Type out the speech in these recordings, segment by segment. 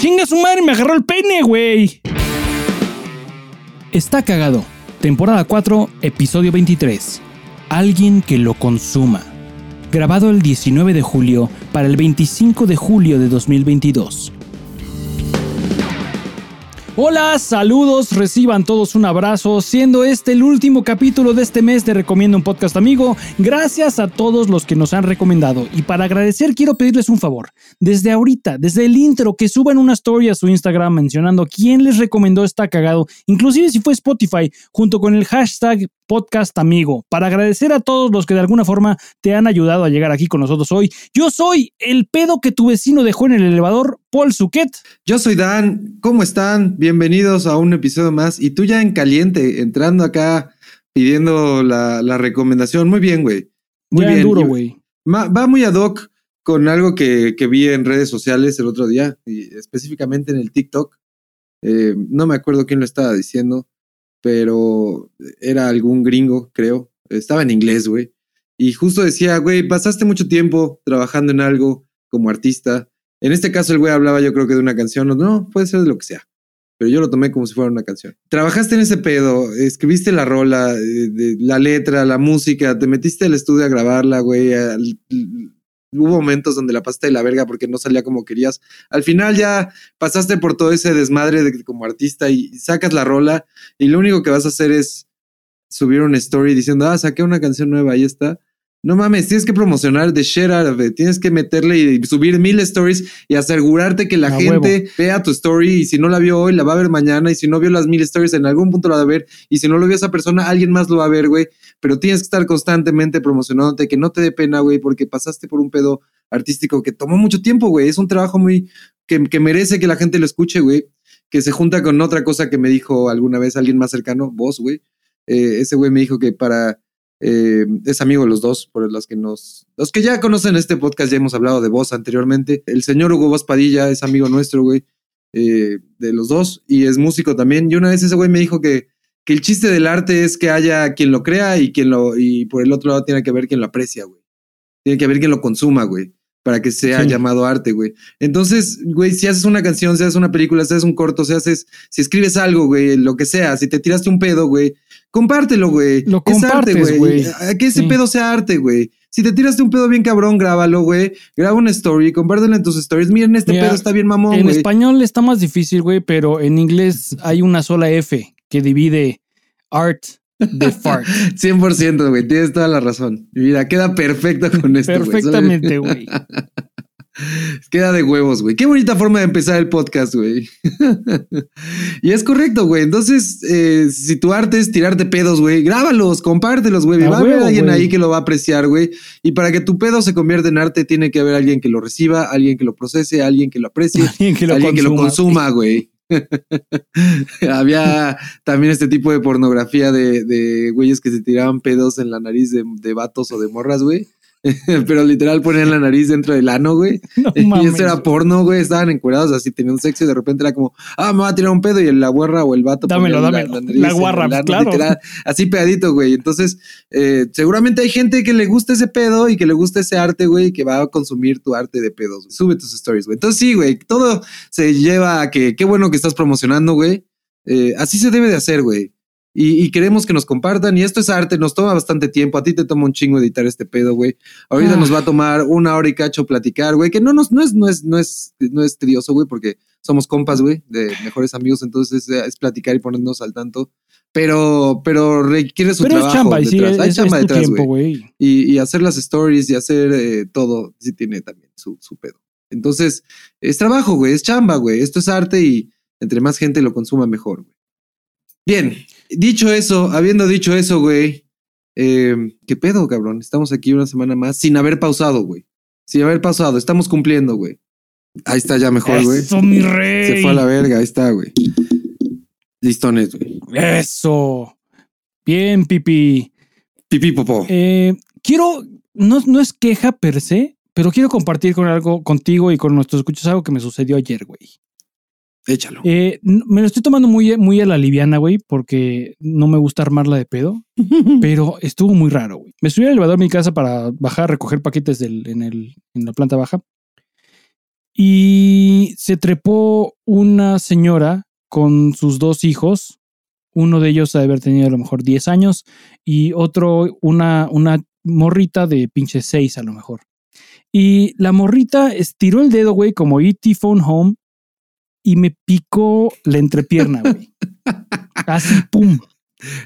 Chinga su madre, me agarró el pene, güey. Está cagado. Temporada 4, episodio 23. Alguien que lo consuma. Grabado el 19 de julio para el 25 de julio de 2022. Hola, saludos, reciban todos un abrazo, siendo este el último capítulo de este mes de Recomiendo un Podcast Amigo. Gracias a todos los que nos han recomendado. Y para agradecer quiero pedirles un favor. Desde ahorita, desde el intro, que suban una story a su Instagram mencionando quién les recomendó está cagado, inclusive si fue Spotify, junto con el hashtag podcast amigo, para agradecer a todos los que de alguna forma te han ayudado a llegar aquí con nosotros hoy. Yo soy el pedo que tu vecino dejó en el elevador, Paul Suquet. Yo soy Dan, ¿cómo están? Bienvenidos a un episodio más. Y tú ya en caliente, entrando acá pidiendo la, recomendación. Muy bien, güey. Muy bien. duro, güey. Va muy ad hoc con algo que, vi en redes sociales el otro día, y específicamente en el TikTok. Eh, no me acuerdo quién lo estaba diciendo, pero era algún gringo, creo. Estaba en inglés, güey. Y justo decía, güey, pasaste mucho tiempo trabajando en algo como artista. En este caso el güey hablaba yo creo que de una canción, no, puede ser de lo que sea. Pero yo lo tomé como si fuera una canción. Trabajaste en ese pedo, escribiste la rola, eh, la letra, la música, te metiste al estudio a grabarla, güey. Hubo momentos donde la pasaste de la verga porque no salía como querías. Al final ya pasaste por todo ese desmadre de, como artista y sacas la rola y lo único que vas a hacer es subir una story diciendo, ah, saqué una canción nueva, ahí está. No mames, tienes que promocionar de share out Tienes que meterle y subir mil stories y asegurarte que la gente vea tu story. Y si no la vio hoy, la va a ver mañana. Y si no vio las mil stories, en algún punto la va a ver. Y si no lo vio esa persona, alguien más lo va a ver, güey. Pero tienes que estar constantemente promocionándote, que no te dé pena, güey, porque pasaste por un pedo artístico que tomó mucho tiempo, güey. Es un trabajo muy que, que merece que la gente lo escuche, güey. Que se junta con otra cosa que me dijo alguna vez alguien más cercano, vos, güey. Eh, ese güey me dijo que para eh, es amigo de los dos, por los que nos. Los que ya conocen este podcast, ya hemos hablado de vos anteriormente. El señor Hugo Vos Padilla es amigo nuestro, güey, eh, de los dos, y es músico también. Y una vez ese güey me dijo que, que el chiste del arte es que haya quien lo crea y quien lo. Y por el otro lado tiene que haber quien lo aprecia, güey. Tiene que haber quien lo consuma, güey para que sea llamado arte, güey. Entonces, güey, si haces una canción, si haces una película, si haces un corto, si haces, si escribes algo, güey, lo que sea, si te tiraste un pedo, güey, compártelo, güey. Lo es arte, güey. Que ese pedo sea arte, güey. Si te tiraste un pedo bien cabrón, grábalo, güey. Graba una story, compártelo en tus stories. Miren, este pedo está bien mamón, En español está más difícil, güey, pero en inglés hay una sola F que divide art de fart. 100%, güey. Tienes toda la razón. Mira, queda perfecto con esto, Perfectamente, güey. Queda de huevos, güey. Qué bonita forma de empezar el podcast, güey. y es correcto, güey. Entonces, eh, si tu arte es tirarte pedos, güey, grábalos, compártelos, güey. Va a haber alguien ahí que lo va a apreciar, güey. Y para que tu pedo se convierta en arte, tiene que haber alguien que lo reciba, alguien que lo procese, alguien que lo aprecie, alguien que lo, consuma, güey. Había también este tipo de pornografía de, de güeyes que se tiraban pedos en la nariz de, de vatos o de morras, güey. pero literal ponían la nariz dentro del ano, güey. y eso era porno, güey. Estaban encuerados así, tenían sexo y de repente era como, ah, me va a tirar un pedo y la guarra o el vato. Dámelo, dámelo. La, guarra, claro. así pedadito, güey. Entonces, eh, seguramente hay gente que le gusta ese pedo y que le gusta ese arte, güey, y que va a consumir tu arte de pedos. Sube tus stories, güey. Entonces, sí, güey, todo se lleva a que qué bueno que estás promocionando, güey. Eh, así se debe de hacer, güey y, queremos que nos compartan. Y esto es arte, nos toma bastante tiempo. A ti te toma un chingo editar este pedo, güey. Ahorita nos va a tomar una hora y cacho platicar, güey, que no, nos, no, es, no, es, no, es, no es tedioso, güey, porque somos compas, güey, de mejores amigos. Entonces es, platicar y ponernos al tanto. Pero, pero requiere su pero trabajo. Es chamba, Hay chamba detrás, güey. Y, y, hacer las stories y hacer eh, todo, sí tiene también su, su pedo. Entonces, es trabajo, güey, es chamba, güey. Esto es arte y entre más gente lo consuma, mejor, güey. Bien, Dicho eso, habiendo dicho eso, güey, eh, ¿qué pedo, cabrón? Estamos aquí una semana más sin haber pausado, güey. Sin haber pausado, estamos cumpliendo, güey. Ahí está ya mejor, güey. Eso, mi rey. Se fue a la verga, ahí está, güey. Listones, güey. Eso. Bien, pipi. Pipi popó. Eh, quiero, no, no es queja per se, pero quiero compartir con algo contigo y con nuestros escuchos algo que me sucedió ayer, güey. Échalo. Eh, me lo estoy tomando muy, muy a la liviana, güey, porque no me gusta armarla de pedo, pero estuvo muy raro, güey. Me subí al elevador de mi casa para bajar a recoger paquetes del, en, el, en la planta baja. Y se trepó una señora con sus dos hijos. Uno de ellos ha de haber tenido a lo mejor 10 años y otro, una, una morrita de pinche 6 a lo mejor. Y la morrita estiró el dedo, güey, como E.T. Phone Home y me picó la entrepierna, güey. Así, pum.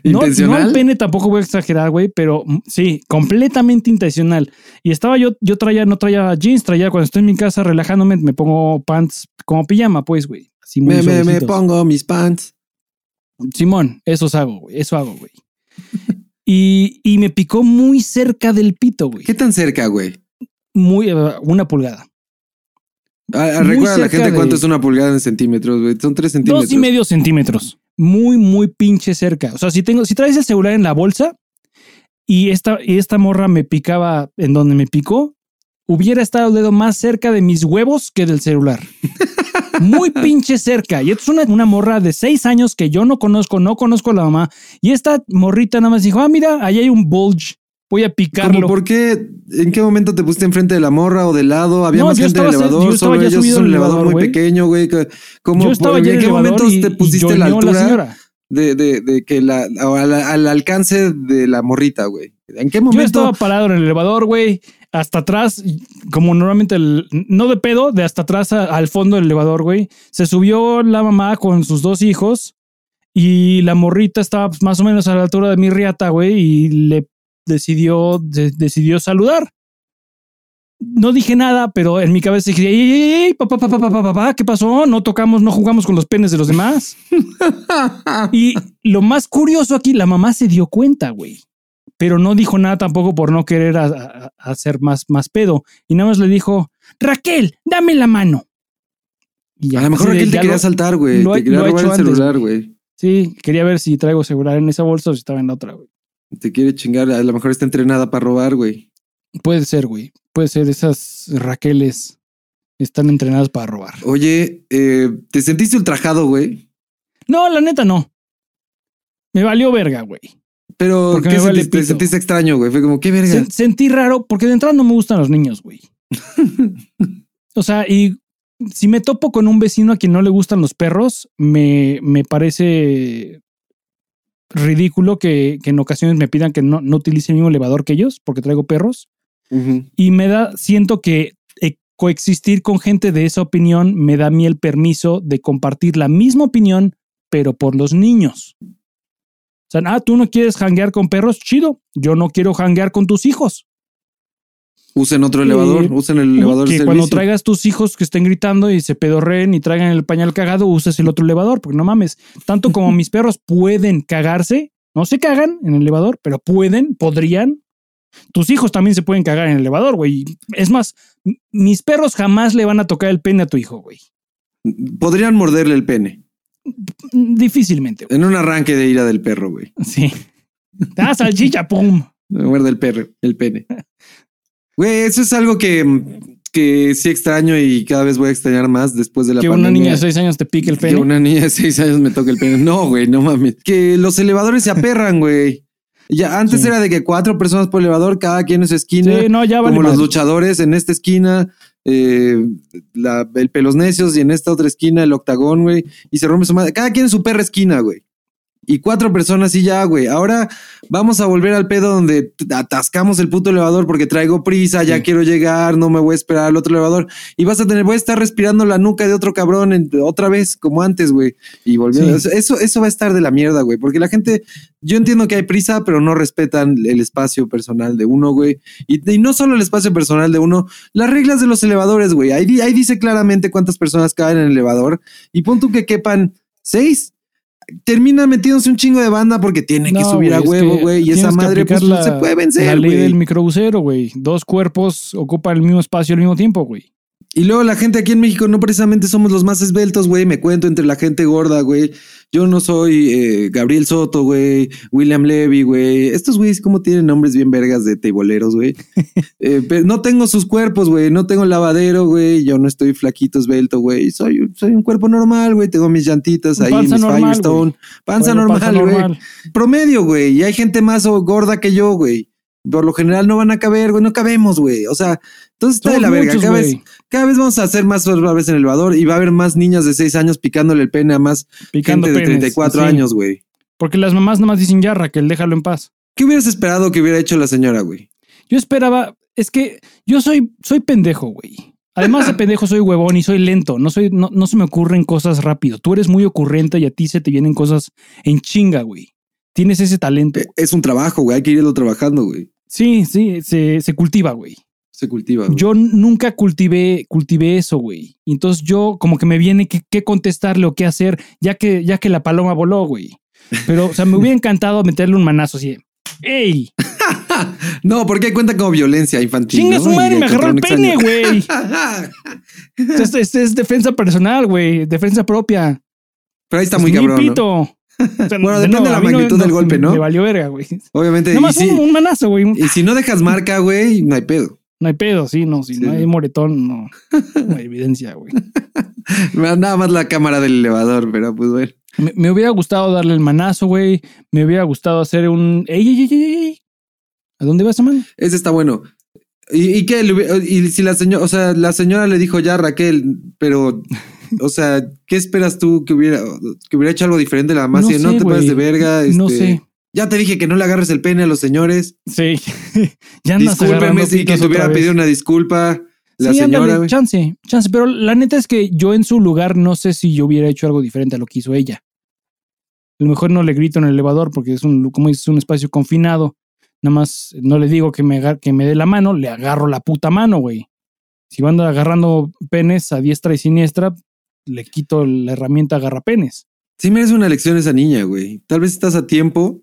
No, no el pene tampoco voy a exagerar, güey, pero mm, sí, completamente intencional. Y estaba yo, yo traía, no traía jeans, traía cuando estoy en mi casa relajándome, me pongo pants como pijama, pues, güey. Me, me, me, pongo mis pants. Simón, eso hago, güey, eso hago, güey. y, y me picó muy cerca del pito, güey. ¿Qué tan cerca, güey? Muy, eh, una pulgada. Ah, recuerda a la gente cuánto es una pulgada en centímetros, güey. Son tres centímetros. Dos y medio centímetros muy, muy pinche cerca. O sea, si tengo, si traes el celular en la bolsa y esta, y esta morra me picaba en donde me picó, hubiera estado el dedo más cerca de mis huevos que del celular. Muy pinche cerca. Y esto es una, una, morra de seis años que yo no conozco, no conozco a la mamá. Y esta morrita nada más dijo, ah, mira, ahí hay un bulge voy a picarlo. ¿Por qué? ¿En qué momento te pusiste enfrente de la morra o del lado? ¿Había más gente en el elevador? Solo ellos es un elevador muy pequeño, güey. ¿Cómo, ¿En qué momento te pusiste la altura de, de, de, que la, al, alcance de la morrita, güey? ¿En qué momento? Yo estaba parado en el elevador, güey, hasta atrás, como normalmente, el, no de pedo, de hasta atrás al fondo del elevador, güey. Se subió la mamá con sus dos hijos y la morrita estaba más o menos a la altura de mi riata, güey, y le decidió, decidió saludar. No dije nada, pero en mi cabeza dije, ¡Ey, papá, papá, papá, papá, ¿qué pasó? No tocamos, no jugamos con los penes de los demás. y lo más curioso aquí, la mamá se dio cuenta, güey. Pero no dijo nada tampoco por no querer hacer más, más pedo. Y nada más le dijo, Raquel, dame la mano. Y a lo mejor Raquel te quería saltar, güey. Te quería robar el celular, güey. Sí, quería ver si traigo celular en esa bolsa o si estaba en la otra, güey. Te quiere chingar, a lo mejor está entrenada para robar, güey. Puede ser, güey. Puede ser, esas Raqueles están entrenadas para robar. Oye, eh, ¿te sentiste ultrajado, güey? No, la neta no. Me valió verga, güey. Pero, ¿qué sentiste? te sentiste extraño, güey? Fue como, ¿qué verga? sentí raro, porque de entrada no me gustan los niños, güey. o sea, y si me topo con un vecino a quien no le gustan los perros, me, me parece ridículo que, en ocasiones me pidan que no, no, utilice el mismo elevador que ellos porque traigo perros. Y me da, siento que eh, coexistir con gente de esa opinión me da a mí el permiso de compartir la misma opinión, pero por los niños. O sea, ah, tú no quieres hanguear con perros, chido. Yo no quiero hanguear con tus hijos. Usen otro elevador, usen el elevador. Que cuando traigas tus hijos que estén gritando y se pedorreen y traigan el pañal cagado, uses el otro elevador, porque no mames. Tanto como mis perros pueden cagarse, no se cagan en el elevador, pero pueden, podrían. Tus hijos también se pueden cagar en el elevador, güey. Es más, mis perros jamás le van a tocar el pene a tu hijo, güey. Podrían morderle el pene. Difícilmente. En un arranque de ira del perro, güey. Sí. Ah, salchicha, pum. Muerde el perro, el pene. Güey, eso es algo que, que sí extraño y cada vez voy a extrañar más después de la que pandemia. Que una niña de seis años te pique el pene. Que una niña de seis años me toque el pene. No, güey, no mames. Que los elevadores se aperran, güey. Ya antes era de que cuatro personas por elevador, cada quien en su esquina. Sí, no, ya vale Como los luchadores en esta esquina, eh, la, el pelos necios y en esta otra esquina el octagón, güey. Y se rompe su madre. Cada quien en su perra esquina, güey y cuatro personas y ya, güey. Ahora vamos a volver al pedo donde atascamos el puto elevador porque traigo prisa, ya quiero llegar, no me voy a esperar al otro elevador. Y vas a tener, voy a estar respirando la nuca de otro cabrón otra vez, como antes, güey. Y volviendo. Eso, eso va a estar de la mierda, güey. Porque la gente, yo entiendo que hay prisa, pero no respetan el espacio personal de uno, güey. Y, no solo el espacio personal de uno, las reglas de los elevadores, güey. Ahí, ahí dice claramente cuántas personas caen en el elevador. Y pon tú que quepan seis termina metiéndose un chingo de banda porque tiene que subir a huevo, güey. Y esa madre pues, no se puede vencer. La ley del microbusero, güey. Dos cuerpos ocupan el mismo espacio al mismo tiempo, güey. Y luego la gente aquí en México no precisamente somos los más esbeltos, güey. Me cuento entre la gente gorda, güey. Yo no soy eh, Gabriel Soto, güey. William Levy, güey. Estos güeyes como tienen nombres bien vergas de teiboleros, güey. eh, pero no tengo sus cuerpos, güey. No tengo lavadero, güey. Yo no estoy flaquito, esbelto, güey. Soy, soy un cuerpo normal, güey. Tengo mis llantitas ahí, mis Firestone. Panza normal, güey. Promedio, güey. Y hay gente más gorda que yo, güey. Por lo general no van a caber, güey, no cabemos, güey. O sea, entonces está de la verga. muchos, Cada vez, cada vez vamos a hacer más veces en el elevador y va a haber más niñas de 6 años picándole el pene a más picando gente de penes, 34 sí. años, güey. Porque las mamás nada más dicen ya, Raquel, déjalo en paz. ¿Qué hubieras esperado que hubiera hecho la señora, güey? Yo esperaba, es que yo soy, soy pendejo, güey. Además de pendejo, soy huevón y soy lento. No, soy, no, no se me ocurren cosas rápido. Tú eres muy ocurrente y a ti se te vienen cosas en chinga, güey. Tienes ese talento. Eh, Es un trabajo, güey. Hay que irlo trabajando, güey. Sí, sí, se, se cultiva, güey. Se cultiva. güey. Yo nunca cultivé, cultivé eso, güey. Entonces yo como que me viene qué, qué contestarle o qué hacer, ya que, ya que la paloma voló, güey. Pero, o sea, me hubiera encantado meterle un manazo así. de, ¡Ey! No, porque cuenta como violencia infantil. ¡Chinga ¿no? su madre! Y Me agarró el pene, güey. Esto es, defensa personal, güey. Defensa propia. Pero ahí está Es muy cabrón. ¿no? Pito. O sea, Bueno, depende de la magnitud del golpe, ¿no? Me valió verga, güey. Obviamente. Nomás si, un, un manazo, güey. y si no dejas marca, güey, no hay pedo. No hay pedo, sí, no. Si Sí. no hay moretón, no, no hay evidencia, güey. Nada más la cámara del elevador, pero pues bueno. Me, me hubiera gustado darle el manazo, güey. Me hubiera gustado hacer un. ¡Ey, ey, ey, ey! ey! ¿A dónde vas, man? Ese está bueno. ¿Y, y hubi- Y si la señora, o sea, la señora le dijo ya Raquel, pero, o sea, ¿qué esperas tú que hubiera, que hubiera hecho algo diferente la mamá? No Si no te pases de verga. No este, sé. Ya te dije que no le agarres el pene a los señores. Sí. ya andas agarrando si que te hubiera pedido una disculpa la sí, señora, ándale, chance, chance. Pero la neta es que yo en su lugar no sé si yo hubiera hecho algo diferente a lo que hizo ella. A lo mejor no le grito en el elevador porque es un, como dices, un espacio confinado. Nada más no le digo que me, que me dé la mano, le agarro la puta mano, güey. Si van agarrando penes a diestra y siniestra, le quito la herramienta agarrapenes. Sí merece una lección esa niña, güey. Tal vez estás a tiempo.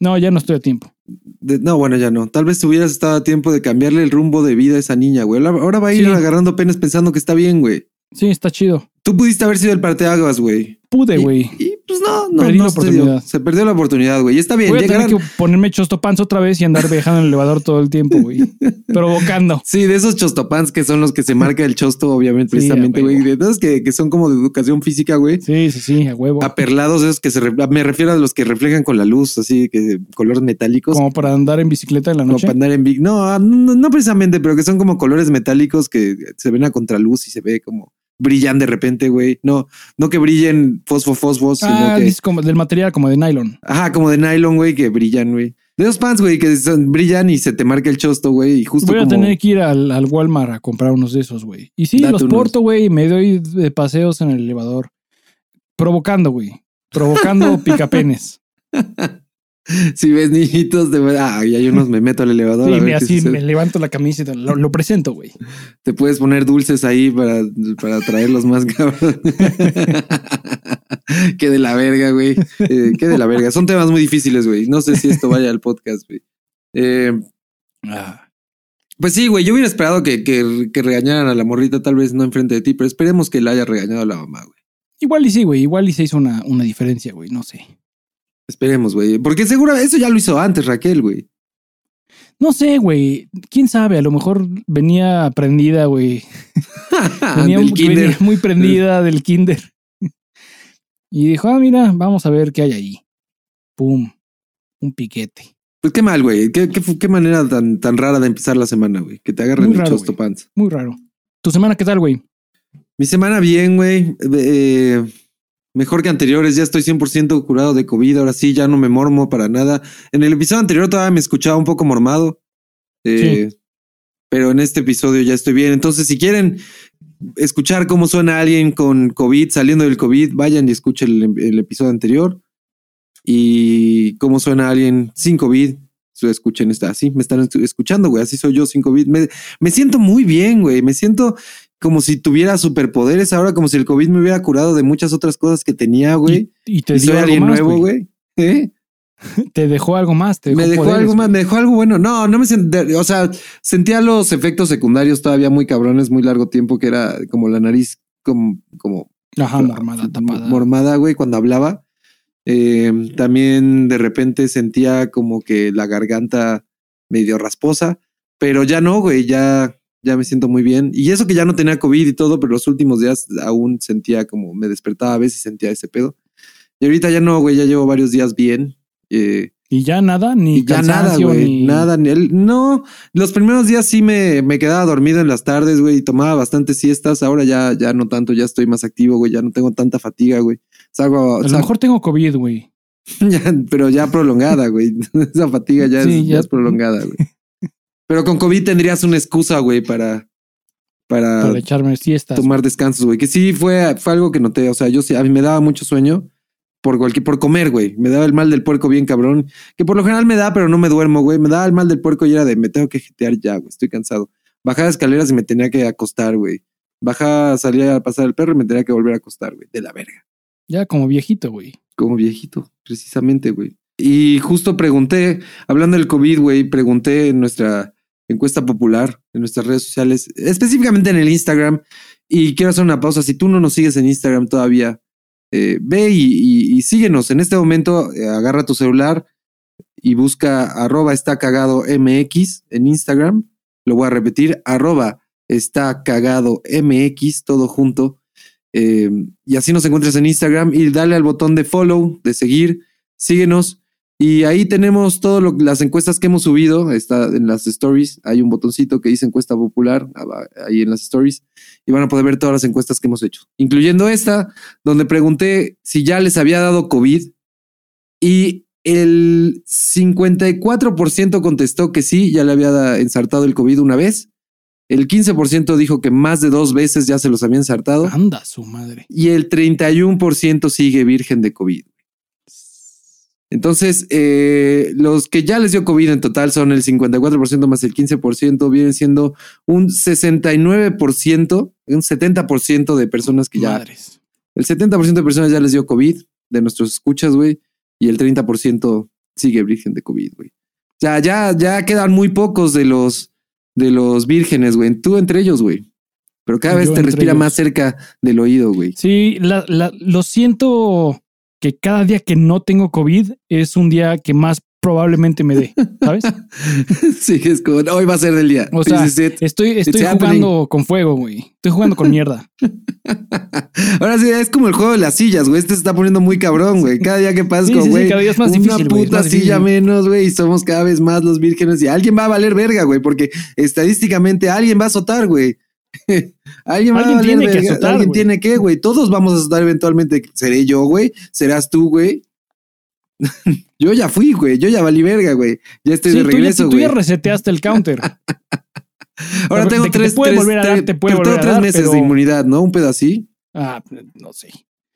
No, ya no estoy a tiempo. de- no, bueno, ya no. Tal vez hubieras estado a tiempo de cambiarle el rumbo de vida a esa niña, güey. Ahora- Ahora va a ir Sí. agarrando penes pensando que está bien, güey. Sí, está chido. Tú pudiste haber sido el parteaguas, güey. Pude, güey. Y, pues no, no, Perdí no la oportunidad. Se perdió la oportunidad, güey. Y está bien. Voy a tener llegaron- que ponerme chostopans otra vez y andar viajando en el elevador todo el tiempo, güey. Provocando. Sí, de esos chostopans que son los que se marca el chosto, obviamente, Sí, precisamente, güey. De esos que, que son como de educación física, güey. Sí, sí, sí, a huevo. Aperlados, esos que se re- me refiero a los que reflejan con la luz, así que colores metálicos. Como para andar en bicicleta en la Como noche. para andar en big. No, no, no precisamente, pero que son como colores metálicos que se ven a contraluz y se ve como brillan de repente, güey. No, no que brillen fosfo, fosfo, sino Ah, que. dices como del material como de nylon. Ajá, como de nylon, güey, que brillan, güey. De esos pants, güey, que son- brillan y se te marca el chosto, güey. Y justo Voy a como. tener que ir al, al Walmart a comprar unos de esos, güey. Y sí, Date los unos. porto, güey, y me doy de paseos en el elevador. Provocando, güey. Provocando picapenes. Si ves niñitos de. Ah, y hay unos, me meto al elevador. Sí, a ver me, así me levanto la camisa y te- lo, lo presento, güey. Te puedes poner dulces ahí para, para traerlos más cabrón. Qué de la verga, güey. Eh, qué de la verga. Son temas muy difíciles, güey. No sé si esto vaya al podcast, güey. Eh, Ah, pues sí, güey. Yo hubiera esperado que, que, que regañaran a la morrita, tal vez no enfrente de ti, pero esperemos que la haya regañado a la mamá, güey. Igual y sí, güey. Igual y se hizo una, una diferencia, güey. No sé. Esperemos, güey. Porque seguro eso ya lo hizo antes, Raquel, güey. No sé, güey. Quién sabe, a lo mejor venía prendida, güey. Venía, venía muy prendida del kinder. Y dijo, ah, mira, vamos a ver qué hay ahí. Pum. Un piquete. Pues qué mal, güey. Qué, qué, qué manera tan, tan rara de empezar la semana, güey. Que te agarren el chosto pants. Muy raro. ¿Tu semana qué tal, güey? Mi semana bien, güey. Eh, mejor que anteriores. Ya estoy 100% curado de COVID. Ahora sí, ya no me mormo para nada. En el episodio anterior todavía me escuchaba un poco mormado. Eh, Pero en este episodio ya estoy bien. Entonces, si quieren escuchar cómo suena alguien con COVID, saliendo del COVID, vayan y escuchen el, el episodio anterior. Y cómo suena alguien sin COVID. Escuchen esta, así me están escu- escuchando, güey. Así soy yo sin COVID. Me, me siento muy bien, güey. Me siento como si tuviera superpoderes ahora, como si el COVID me hubiera curado de muchas otras cosas que tenía, güey. Y, y te Y dio soy algo alguien más, nuevo, güey. ¿Eh? Te dejó algo más. Te dejó me dejó poderes, algo más, me dejó algo bueno. No, no me sentía, o sea, sentía los efectos secundarios todavía muy cabrones, muy largo tiempo, que era como la nariz, como, como Ajá, mormada, tapada. mormada, güey, cuando hablaba. Eh, también de repente sentía como que la garganta medio rasposa, pero ya no, güey, ya, ya me siento muy bien. Y eso que ya no tenía COVID y todo, pero los últimos días aún sentía como me despertaba a veces y sentía ese pedo. Y ahorita ya no, güey, ya llevo varios días bien. Eh, Y ya nada, ni Y ya nada, güey. ni- Nada, ni el, no. Los primeros días sí me, me quedaba dormido en las tardes, güey, y tomaba bastantes siestas. Ahora ya, ya no tanto, ya estoy más activo, güey. Ya no tengo tanta fatiga, güey. Salgo, A lo salgo- mejor tengo COVID, güey. pero ya prolongada, güey. Esa fatiga ya, Sí, es, ya ya- es prolongada, güey. Pero con COVID tendrías una excusa, güey, para, para, Para echarme siestas. tomar descansos, güey. Que sí fue, fue algo que noté. O sea, yo sí, a mí me daba mucho sueño por cualquier, por comer, güey. Me daba el mal del puerco bien cabrón. Que por lo general me da, pero no me duermo, güey. Me daba el mal del puerco y era de me tengo que jetear ya, güey. Estoy cansado. Bajaba escaleras y me tenía que acostar, güey. Bajaba, salía a pasar el perro y me tenía que volver a acostar, güey. De la verga. Ya como viejito, güey. Como viejito, precisamente, güey. Y justo pregunté, hablando del COVID, güey, pregunté en nuestra encuesta popular, en nuestras redes sociales, específicamente en el Instagram, y quiero hacer una pausa. Si tú no nos sigues en Instagram todavía, eh, ve y, síguenos. En este momento, eh, agarra tu celular y busca arroba está cagado MX en Instagram. Lo voy a repetir, arroba está cagado MX, todo junto. Eh, y así nos encuentras en Instagram y dale al botón de follow, de seguir, síguenos. Y ahí tenemos todas las encuestas que hemos subido. Está en las stories. Hay un botoncito que dice encuesta popular aba- ahí en las stories. Y van a poder ver todas las encuestas que hemos hecho, incluyendo esta, donde pregunté si ya les había dado COVID. Y el 54% contestó que sí, ya le había ensartado el COVID una vez. El 15% dijo que más de dos veces ya se los había ensartado. Anda su madre. Y el 31% sigue virgen de COVID. Entonces, eh, los que ya les dio COVID en total son el 54% más el 15%, vienen siendo un 69%, un 70% de personas que ya... Madres. El 70% de personas ya les dio COVID, de nuestros escuchas, güey, y el 30% sigue virgen de COVID, güey. O sea, ya, ya quedan muy pocos de los, de los vírgenes, güey. Tú entre ellos, güey. Pero cada vez te respira ellos. más cerca del oído, güey. Sí, la- la- lo siento que cada día que no tengo COVID es un día que más probablemente me dé, ¿sabes? sí, es como, hoy va a ser del día. O sea, it. Estoy, estoy happening. jugando con fuego, güey. Estoy jugando con mierda. Ahora sí, es como el juego de las sillas, güey. Este se está poniendo muy cabrón, güey. Cada día que pasa, Sí, sí, güey, cada día es más una difícil, puta más silla difícil. menos, güey, y somos cada vez más los vírgenes y alguien va a valer verga, güey, porque estadísticamente alguien va a azotar, güey. alguien tiene que azotar, alguien güey. tiene que, güey. Todos vamos a azotar eventualmente. ¿Seré yo, güey? ¿Serás tú, güey? yo ya fui, güey. Yo ya valí verga, güey. Ya estoy Sí, de tú regreso, tú güey. ya reseteaste el counter. Ahora tengo te tres, puede tres- volver a dar, tres- te puede pero tengo volver a tres dar, meses pero- de inmunidad, ¿no? Un pedacito. Ah, no sé.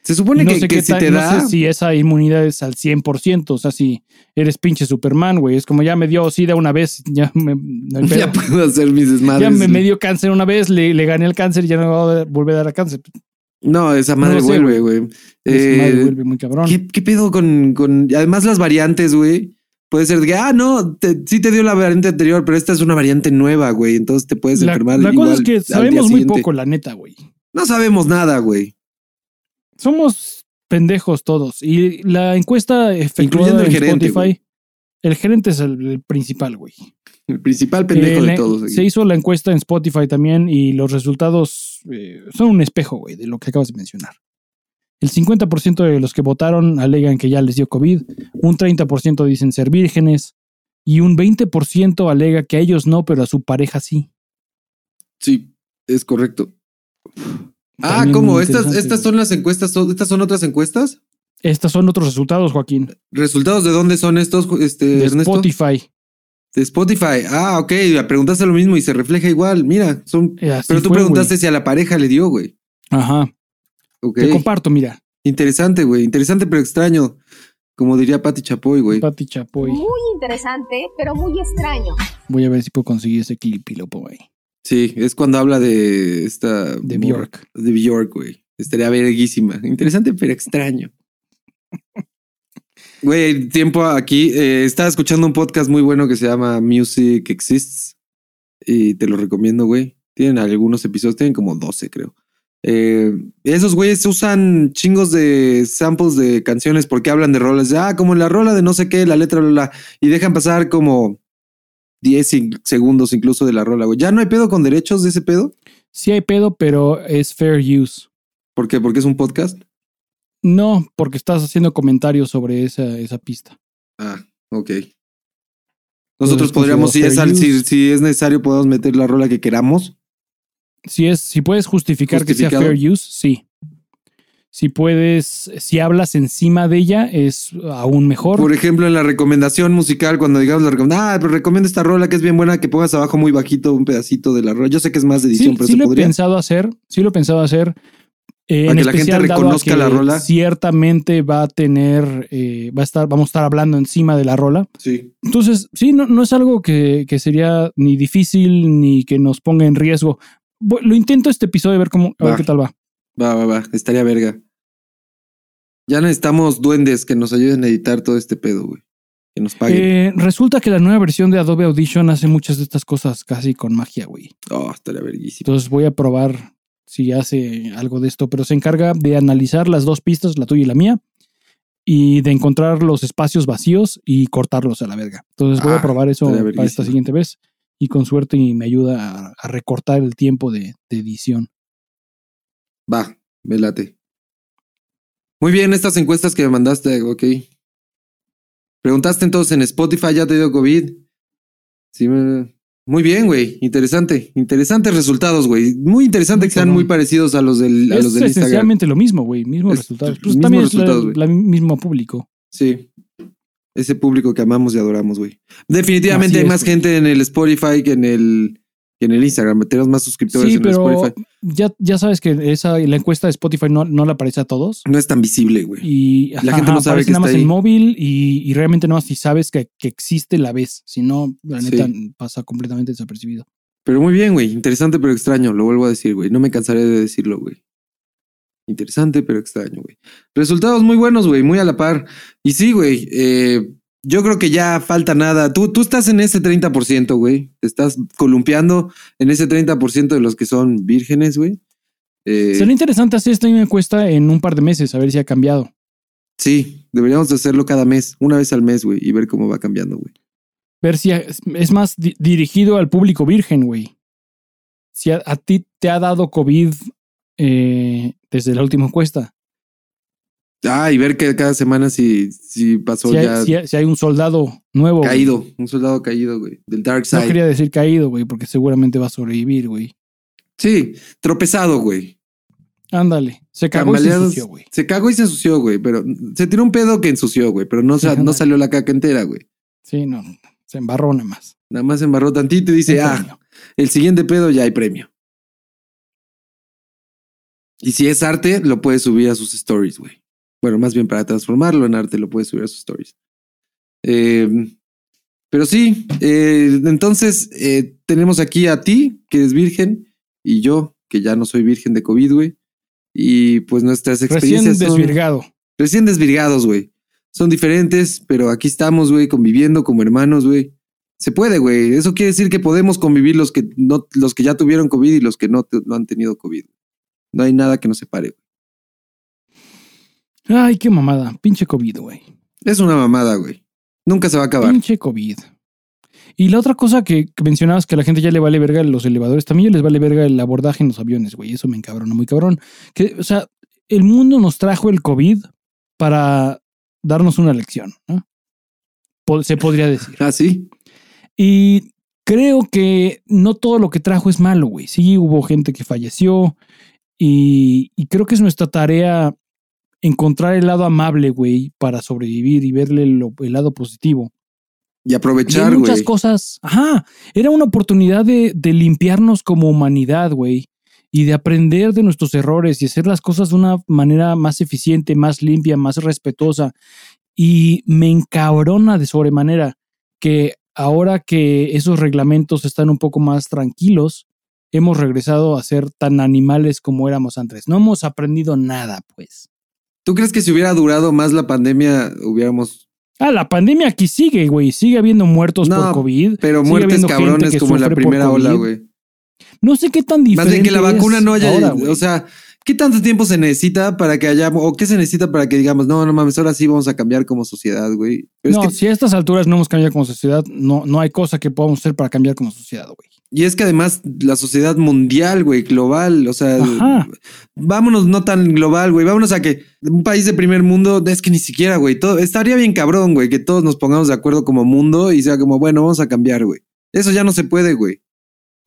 Se supone no que, sé que qué si te no da. sé si esa inmunidad es al 100%, o sea, si eres pinche Superman, güey, es como ya me dio SIDA una vez, ya me, no. Ya puedo hacer mis desmadres. Ya me, me dio cáncer una vez, le, le gané el cáncer y ya no me va a volver a dar cáncer. No, esa madre No vuelve, güey. Esa Eh, madre vuelve muy cabrón. ¿qué, qué pedo con, con. Además, las variantes, güey. Puede ser de que, ah, no, te- sí te dio la variante anterior, pero esta es una variante nueva, güey. Entonces te puedes La, enfermar. la cosa es que sabemos muy poco, la neta, güey. No sabemos nada, güey. Somos pendejos todos. Y la encuesta efectuada Incluyendo el en gerente, Spotify, el gerente es el, el principal, güey. El principal pendejo Eh, de la- todos. aquí. Se hizo la encuesta en Spotify también y los resultados eh, son un espejo, güey, de lo que acabas de mencionar. El 50% de los que votaron alegan que ya les dio COVID, un 30% dicen ser vírgenes y un 20% alega que a ellos no, pero a su pareja sí. Sí, es correcto. Ah, ¿cómo? ¿Estas, estas son las encuestas? son- ¿Estas son otras encuestas? Estos son otros resultados, Joaquín. ¿Resultados de dónde son estos, este, De Ernesto? Spotify. De Spotify. Ah, ok. Preguntaste lo mismo y se refleja igual. Mira, son. Eh, así Pero tú fue, preguntaste si a la pareja le dio, güey. güey. Ajá. Ok. Te comparto, mira. Interesante, güey. Interesante, pero extraño. Como diría Pati Chapoy, güey. Pati Chapoy. Muy interesante, pero muy extraño. Voy a ver si puedo conseguir ese clip y lo pongo ahí. Sí, es cuando habla de esta. De Bjork. De Bjork, güey. Estaría verguísima. Interesante, pero extraño. Güey, tiempo aquí. eh, estaba escuchando un podcast muy bueno que se llama Music Exists. Y te lo recomiendo, güey. Tienen algunos episodios, tienen como 12, creo. Eh, esos güeyes usan chingos de samples de canciones porque hablan de rolas. de, Ah, como la rola de no sé qué, la letra, bla, bla. Y dejan pasar como 10 in- segundos incluso de la rola, güey. Ya no hay pedo con derechos de ese pedo. Sí hay pedo, pero es fair use. ¿Por qué? Porque es un podcast. No, porque estás haciendo comentarios sobre esa, esa pista. Ah, Ok. Nosotros Entonces, podríamos, si es, si, es necesario, podemos meter la rola que queramos. Si es, si puedes justificar que sea fair use, sí. Si puedes, si hablas encima de ella, es aún mejor. Por ejemplo, en la recomendación musical, cuando digamos la recomendación, ah, pero recomiendo esta rola que es bien buena, que pongas abajo muy bajito un pedacito de la rola. Yo sé que es más de edición, sí, pero sí se lo he pensado hacer, sí lo he pensado hacer. eh, Para que la gente reconozca que la rola. Ciertamente va a tener, eh, va a estar, vamos a estar hablando encima de la rola. Sí. Entonces, sí, no, no es algo que, que sería ni difícil ni que nos ponga en riesgo. Lo intento este episodio a ver cómo, a ver qué tal va. Va, va, va. Estaría verga. Ya necesitamos duendes que nos ayuden a editar todo este pedo, güey. Que nos paguen. Eh, resulta que la nueva versión de Adobe Audition hace muchas de estas cosas casi con magia, güey. Oh, estaría verguísimo. Entonces voy a probar si hace algo de esto, pero se encarga de analizar las dos pistas, la tuya y la mía, y de encontrar los espacios vacíos y cortarlos a la verga. Entonces voy Ah, a probar eso para esta siguiente vez y con suerte y me ayuda a, a recortar el tiempo de, de edición. Va, me late. Muy bien, estas encuestas que me mandaste, ok. Preguntaste entonces en Spotify, ¿ya te dio COVID? Sí, me- muy bien, güey. Interesante. Interesantes resultados, güey. Muy interesante Muy que sean muy parecidos a los del, a es los del Instagram. esencialmente lo mismo, güey, mismos Es resultados. Pues también es resultados, la mismo público. Sí. Ese público que amamos y adoramos, güey. Definitivamente Así hay es, más gente en el Spotify que en el, que en el Instagram. Tenemos más suscriptores Sí, en pero el Spotify. ya, ya sabes que esa, la encuesta de Spotify no, no le aparece a todos. No es tan visible, güey. Y La gente no sabe que nada más está ahí. en móvil y, y realmente no, si sabes que, que existe la ves. Si no, la Sí. neta pasa completamente desapercibido. Pero muy bien, güey. Interesante pero extraño. Lo vuelvo a decir, güey. No me cansaré de decirlo, güey. Interesante pero extraño, güey. Resultados muy buenos, güey. Muy a la par. Y sí, güey. eh, yo creo que ya falta nada. Tú, tú estás en ese 30%, güey. Te estás columpiando en ese 30% de los que son vírgenes, güey. Eh, Sería interesante hacer esta encuesta en un par de meses, a ver si ha cambiado. sí, deberíamos de hacerlo cada mes, una vez al mes, güey, y ver cómo va cambiando, güey. Ver si es más di- dirigido al público virgen, güey. Si a, a ti te ha dado COVID eh, desde la última encuesta. Ah, y ver que cada semana si, si pasó Si hay, ya si hay- si hay un soldado nuevo. güey. caído, un soldado caído, güey, del Dark No Side. quería decir caído, güey, porque seguramente va a sobrevivir, güey. Sí, tropezado, güey. Ándale. Se cagó y se ensució, güey. Se cagó y se ensució, güey, pero se tiró un pedo que ensució, güey, pero no, sa- no salió la caca entera, güey. Sí, no. Se embarró nada más. Nada más se embarró tantito y dice, ah, premio. el siguiente pedo ya hay premio. Y si es arte, lo puedes subir a sus stories, güey. Bueno, más bien para transformarlo en arte, lo puedes subir a sus stories. Eh, pero sí, eh, entonces eh, tenemos aquí a ti, que eres virgen, y yo, que ya no soy virgen de COVID, güey. Y pues nuestras Recién experiencias son desvirgado. recién desvirgados, güey. Son diferentes, pero aquí estamos, güey, conviviendo como hermanos, güey. Se puede, güey. Eso quiere decir que podemos convivir los que no, los que ya tuvieron COVID y los que no, no han tenido COVID. No hay nada que nos separe. güey. Ay, qué mamada. Pinche COVID, güey. Es una mamada, güey. Nunca se va a acabar. Pinche COVID. Y la otra cosa que, mencionabas que a la gente ya le vale verga los elevadores, también ya les vale verga el abordaje en los aviones, güey. Eso me encabrona muy cabrón. Que, o sea, el mundo nos trajo el COVID para darnos una lección, ¿no? Se podría decir. Ah, sí. Y creo que no todo lo que trajo es malo, güey. Sí hubo gente que falleció y, y creo que es nuestra tarea encontrar el lado amable, güey, para sobrevivir y verle lo- el lado positivo. Y aprovechar, hay muchas güey. cosas. Ajá. Era una oportunidad de, de limpiarnos como humanidad, güey. Y de aprender de nuestros errores y hacer las cosas de una manera más eficiente, más limpia, más respetuosa. Y me encabrona de sobremanera que ahora que esos reglamentos están un poco más tranquilos, hemos regresado a ser tan animales como éramos antes. No hemos aprendido nada, pues. ¿Tú crees que si hubiera durado más la pandemia, hubiéramos. Ah, la pandemia aquí sigue, güey. Sigue habiendo muertos No, por COVID. Pero muertes cabrones como en la primera ola, güey. No sé qué tan diferente Más bien que la vacuna no haya. ahora, o sea, ¿qué tanto tiempo se necesita para que haya. o qué se necesita para que digamos, no, no mames, ahora sí vamos a cambiar como sociedad, güey? Pero no, es que si a estas alturas no hemos cambiado como sociedad, no, no hay cosa que podamos hacer para cambiar como sociedad, güey. Y es que además la sociedad mundial, güey, global, o sea, Ajá. vámonos no tan global, güey, vámonos a que un país de primer mundo, es que ni siquiera, güey, todo estaría bien cabrón, güey, que todos nos pongamos de acuerdo como mundo y sea como, bueno, vamos a cambiar, güey. Eso ya no se puede, güey.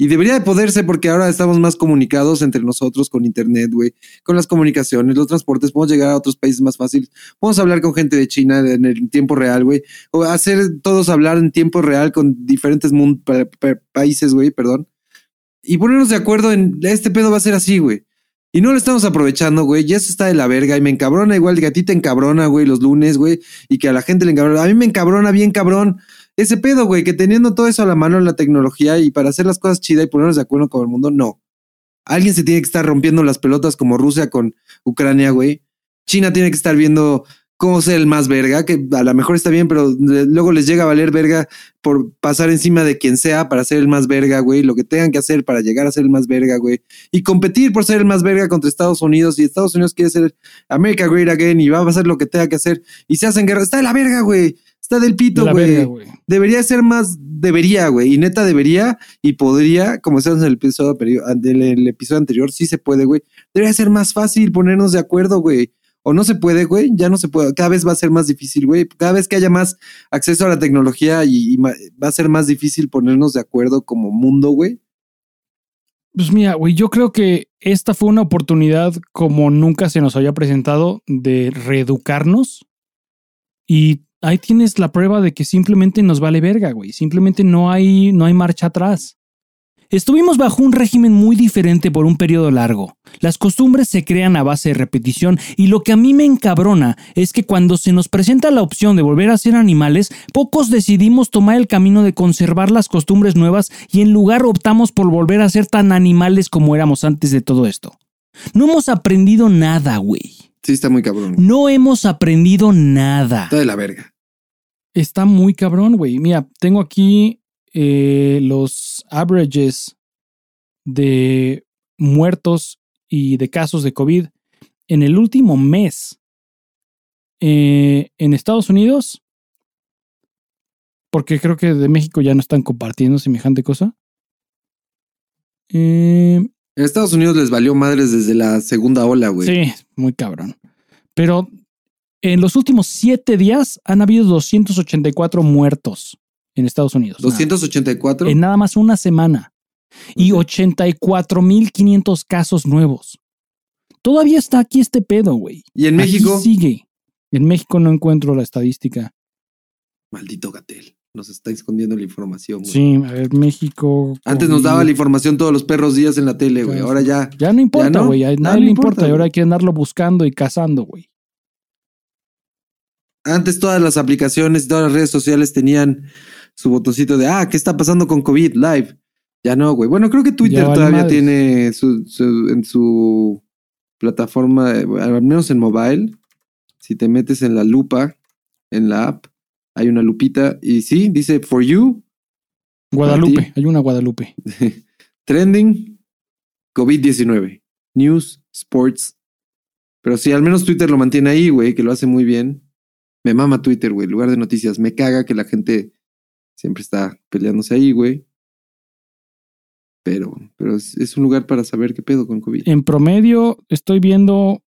Y debería de poderse porque ahora estamos más comunicados entre nosotros con internet, güey, con las comunicaciones, los transportes, podemos llegar a otros países más fáciles, podemos hablar con gente de China en el tiempo real, güey, o hacer todos hablar en tiempo real con diferentes países, güey, perdón, y ponernos de acuerdo en este pedo va a ser así, güey. Y no lo estamos aprovechando, güey. Y eso está de la verga. Y me encabrona igual que a ti te encabrona, güey, los lunes, güey. Y que a la gente le encabrona. A mí me encabrona bien cabrón ese pedo, güey. Que teniendo todo eso a la mano en la tecnología y para hacer las cosas chidas y ponernos de acuerdo con el mundo, no. Alguien se tiene que estar rompiendo las pelotas como Rusia con Ucrania, güey. China tiene que estar viendo cómo ser el más verga, que a lo mejor está bien, pero luego les llega a valer verga por pasar encima de quien sea para ser el más verga, güey. Lo que tengan que hacer para llegar a ser el más verga, güey y competir por ser el más verga contra Estados Unidos y Estados Unidos quiere ser America Great Again y va a hacer lo que tenga que hacer y se hacen guerra. Está de la verga, güey. Está del De pito, güey. verga. Debería ser más, debería, güey. Y neta debería y podría, como decíamos en el episodio, anterior- del el episodio anterior, sí se puede, güey. Debería ser más fácil ponernos de acuerdo, güey. O no se puede, güey. Ya no se puede. Cada vez va a ser más difícil, güey. Cada vez que haya más acceso a la tecnología y, y va a ser más difícil ponernos de acuerdo como mundo, güey. Pues mira, güey, yo creo que esta fue una oportunidad como nunca se nos había presentado de reeducarnos. Y ahí tienes la prueba de que simplemente nos vale verga, güey. Simplemente no hay, no hay marcha atrás. Estuvimos bajo un régimen muy diferente por un periodo largo. Las costumbres se crean a base de repetición y lo que a mí me encabrona es que cuando se nos presenta la opción de volver a ser animales, pocos decidimos tomar el camino de conservar las costumbres nuevas y en lugar optamos por volver a ser tan animales como éramos antes de todo esto. No hemos aprendido nada, güey. Sí, está muy cabrón. No hemos aprendido nada. Está de la verga. Está muy cabrón, güey. Mira, tengo aquí eh, los averages de muertos y de casos de COVID en el último mes eh, en Estados Unidos, porque creo que de México ya no están compartiendo semejante cosa. Eh, En Estados Unidos les valió madres desde la segunda ola, güey. Sí, muy cabrón. Pero en los últimos siete días han habido 284 muertos en Estados Unidos. nada. 284. En nada más una semana. Y Ok. 84.500 casos nuevos. Todavía está aquí este pedo, güey. Y en Aquí México, sigue. En México no encuentro la estadística. maldito Gatel, nos está escondiendo la información, güey. Sí, a ver, México. Antes nos daba la información todos los perros días en la tele, güey. Ahora ya. Ya no importa, no. güey. A Ya nadie le importa. Y ahora hay que andarlo buscando y cazando, güey. Antes todas las aplicaciones, todas las redes sociales tenían su botoncito de, ah, ¿qué está pasando con COVID Live? Ya no, güey. Bueno, creo que Twitter Ya vale todavía tiene su, su- en su plataforma, al menos en mobile, si te metes en la lupa, en la app, hay una lupita y sí, dice For You, Guadalupe. Hay una Guadalupe. Trending, COVID-19, News, Sports. Pero sí, al menos Twitter lo mantiene ahí, güey, que lo hace muy bien. Me mama Twitter, güey, lugar de noticias. Me caga que la gente siempre está peleándose ahí, güey. Pero, pero es, es un lugar para saber qué pedo con COVID. En promedio, estoy viendo,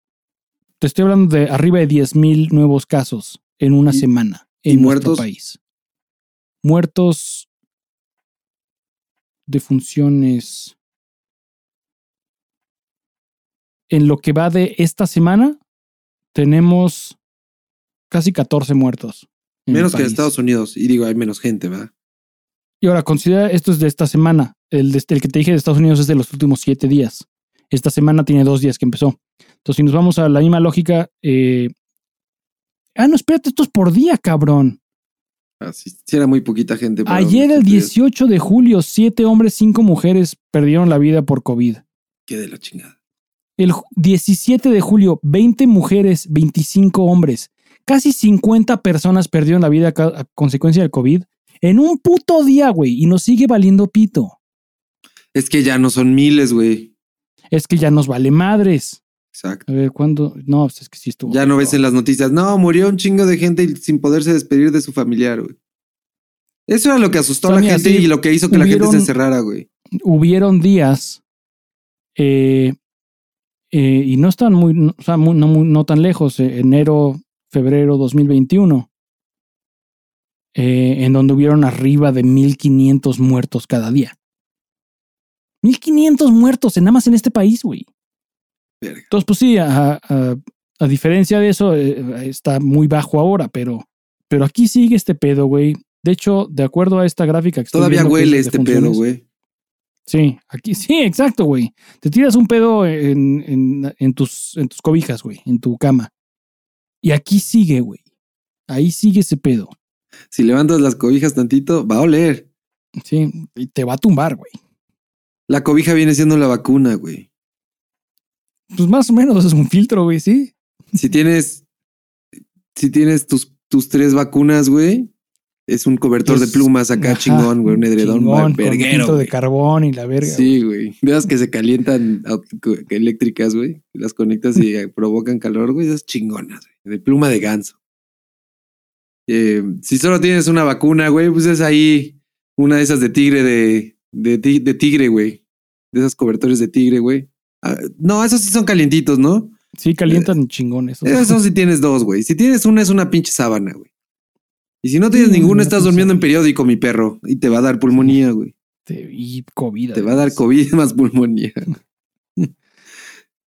te estoy hablando de arriba de 10 mil nuevos casos en una ¿Y- semana y en nuestro muertos? país. Muertos, defunciones. En lo que va de esta semana, tenemos casi 14 muertos. Menos que en. Estados Unidos. Y digo, hay menos gente, ¿verdad? Y ahora, considera, esto es de esta semana. El, de- el que te dije de Estados Unidos es de los últimos siete días. Esta semana tiene dos días que empezó. Entonces, si nos vamos a la misma lógica. eh, Ah, no, espérate, esto es por día, cabrón. Así, sí era muy poquita gente. Ayer, el muchos días. 18 de julio, siete hombres, cinco mujeres perdieron la vida por COVID. Qué de la chingada. El ju- 17 de julio, 20 mujeres, 25 hombres. Casi 50 personas perdieron la vida a consecuencia del COVID. En un puto día, güey. Y nos sigue valiendo pito. Es que ya no son miles, güey. Es que ya nos vale madres. Exacto. A ver, ¿cuándo? No, es que sí estuvo. Ya no ves en las noticias. No, murió un chingo de gente sin poderse despedir de su familiar, güey. Eso era lo que asustó a la gente sí, y lo que hizo que la gente se encerrara, güey. hubieron días eh, eh, y no están muy, no- o sea, muy- no, muy- no tan lejos, eh, enero, febrero 2021, eh, en donde hubieron arriba de 1500 muertos cada día. 1500 muertos en nada más en este país, güey. Verga. Entonces, pues sí, a, a- a diferencia de eso, eh, está muy bajo ahora, pero, pero aquí sigue este pedo, güey. De hecho, de acuerdo a esta gráfica que estoy Todavía viendo que es huele este pedo, güey. Sí, aquí sí, exacto, güey. Te tiras un pedo en, en- en tus, en tus cobijas, güey, en tu cama. Y aquí sigue, güey. Ahí sigue ese pedo. Si levantas las cobijas tantito, va a oler. Sí, y te va a tumbar, güey. La cobija viene siendo la vacuna, güey. Pues más o menos es un filtro, güey, sí. Si tienes, si tienes tus, tus tres vacunas, güey, es un cobertor de plumas acá ajá, chingón, güey, un edredón chingón, verguero. filtro de carbón y la verga. Sí, güey. De esas que se calientan eléctricas, güey. Las conectas y eh, provocan calor, güey. Esas chingonas, güey. De pluma de ganso. Eh, si solo tienes una vacuna, güey, pues es ahí una de esas de tigre de, de, de tigre, güey. De esas cobertores de tigre, güey. Ah, no, esos sí son calientitos, ¿no? Sí, calientan chingones. Esos son si tienes dos, güey. Si tienes una, es una pinche sábana, güey. Y si no tienes Sí, ninguna, una estás durmiendo en periódico, mi perro. Y te va a dar pulmonía, güey. Y COVID. Te va a dar. COVID más pulmonía.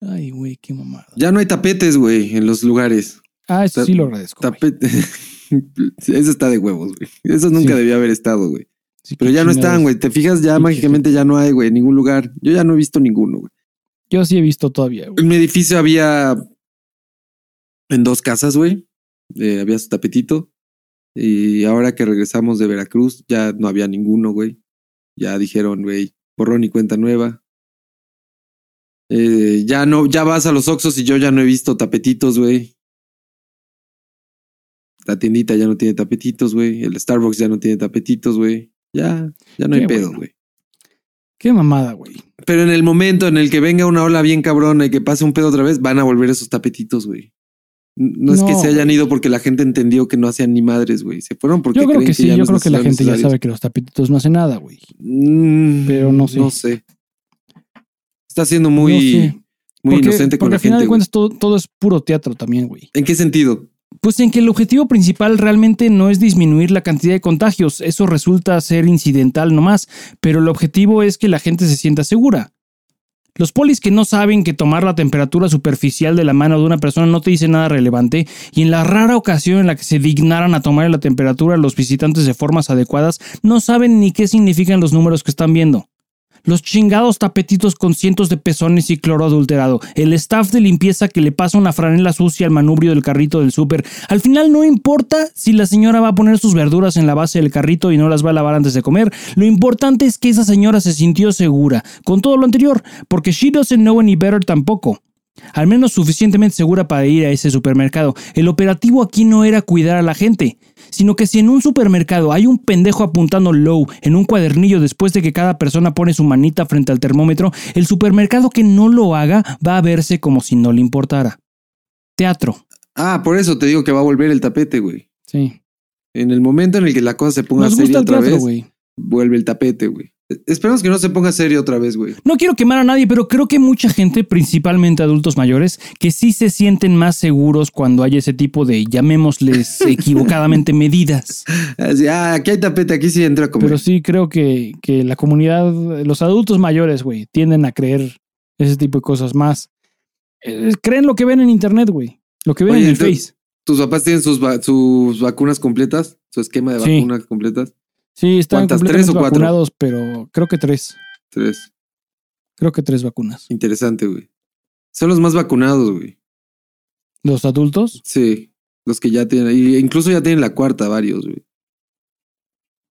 Ay, güey, qué mamada. Ya no hay tapetes, güey, en los lugares. Ah, eso Ta- sí lo agradezco. Tapete. Eso está de huevos, güey. Eso nunca Sí. debía haber estado, güey. Sí, Pero ya no están, güey. Te fijas, ya Sí, mágicamente ya no hay, güey, en ningún lugar. Yo ya no he visto ninguno, güey. Yo sí he visto todavía, güey. En mi edificio había en dos casas, güey. eh, había su tapetito. Y ahora que regresamos de Veracruz, ya no había ninguno, güey. Ya dijeron, güey, borrón y cuenta nueva. Eh, ya no, ya vas a los Oxos y yo ya no he visto tapetitos, güey. La tiendita ya no tiene tapetitos, güey. El Starbucks ya no tiene tapetitos, güey. Ya, ya no hay pedo, bueno. Qué mamada, güey. Pero en el momento en el que venga una ola bien cabrona y que pase un pedo otra vez, van a volver esos tapetitos, güey. No es que se hayan ido porque la gente entendió que no hacían ni madres, güey. Se fueron porque Yo creo que sí, yo creo que la gente ya sabe que los tapetitos no hacen nada, güey. Mm, Pero no sé. No sé. Está siendo muy, No sé. muy porque, inocente con porque la al final gente. de cuentas todo, todo es puro teatro también, güey. ¿En qué sentido? Pues en que el objetivo principal realmente no es disminuir la cantidad de contagios, eso resulta ser incidental nomás, pero el objetivo es que la gente se sienta segura. Los polis que no saben que tomar la temperatura superficial de la mano de una persona no te dice nada relevante, y en la rara ocasión en la que se dignaran a tomar la temperatura a los visitantes de formas adecuadas, no saben ni qué significan los números que están viendo. Los chingados tapetitos con cientos de pezones y cloro adulterado. El staff de limpieza que le pasa una franela sucia al manubrio del carrito del súper. Al final no importa si la señora va a poner sus verduras en la base del carrito y no las va a lavar antes de comer. Lo importante es que esa señora se sintió segura con todo lo anterior, porque she doesn't know any better tampoco. Al menos suficientemente segura para ir a ese supermercado. El operativo aquí no era cuidar a la gente, sino que si en un supermercado hay un pendejo apuntando low en un cuadernillo después de que cada persona pone su manita frente al termómetro, el supermercado que no lo haga va a verse como si no le importara. Teatro. Ah, por eso te digo que va a volver el tapete, güey. Sí. En el momento en el que la cosa se ponga Nos seria gusta el otra teatro, vez, vuelve el tapete, güey. Esperemos que no se ponga serio otra vez, güey. No quiero quemar a nadie, pero creo que mucha gente, principalmente adultos mayores, que sí se sienten más seguros cuando hay ese tipo de, llamémosles equivocadamente, medidas. Así, ah, aquí hay tapete, aquí sí entra a comer. Pero sí creo que, que la comunidad, los adultos mayores, güey, tienden a creer ese tipo de cosas más. Eh, creen lo que ven en internet, güey. Lo que ven Oye, en el Face. ¿Tus papás tienen sus, va- sus vacunas completas? ¿Su esquema de Sí. vacunas completas? Sí, están ¿Cuántas? completamente ¿Tres o cuatro? vacunados, pero creo que tres. Tres. Creo que tres vacunas. Interesante, güey. Son los más vacunados, güey. Los adultos, Sí. Los que ya tienen, y incluso ya tienen la cuarta, varios, güey.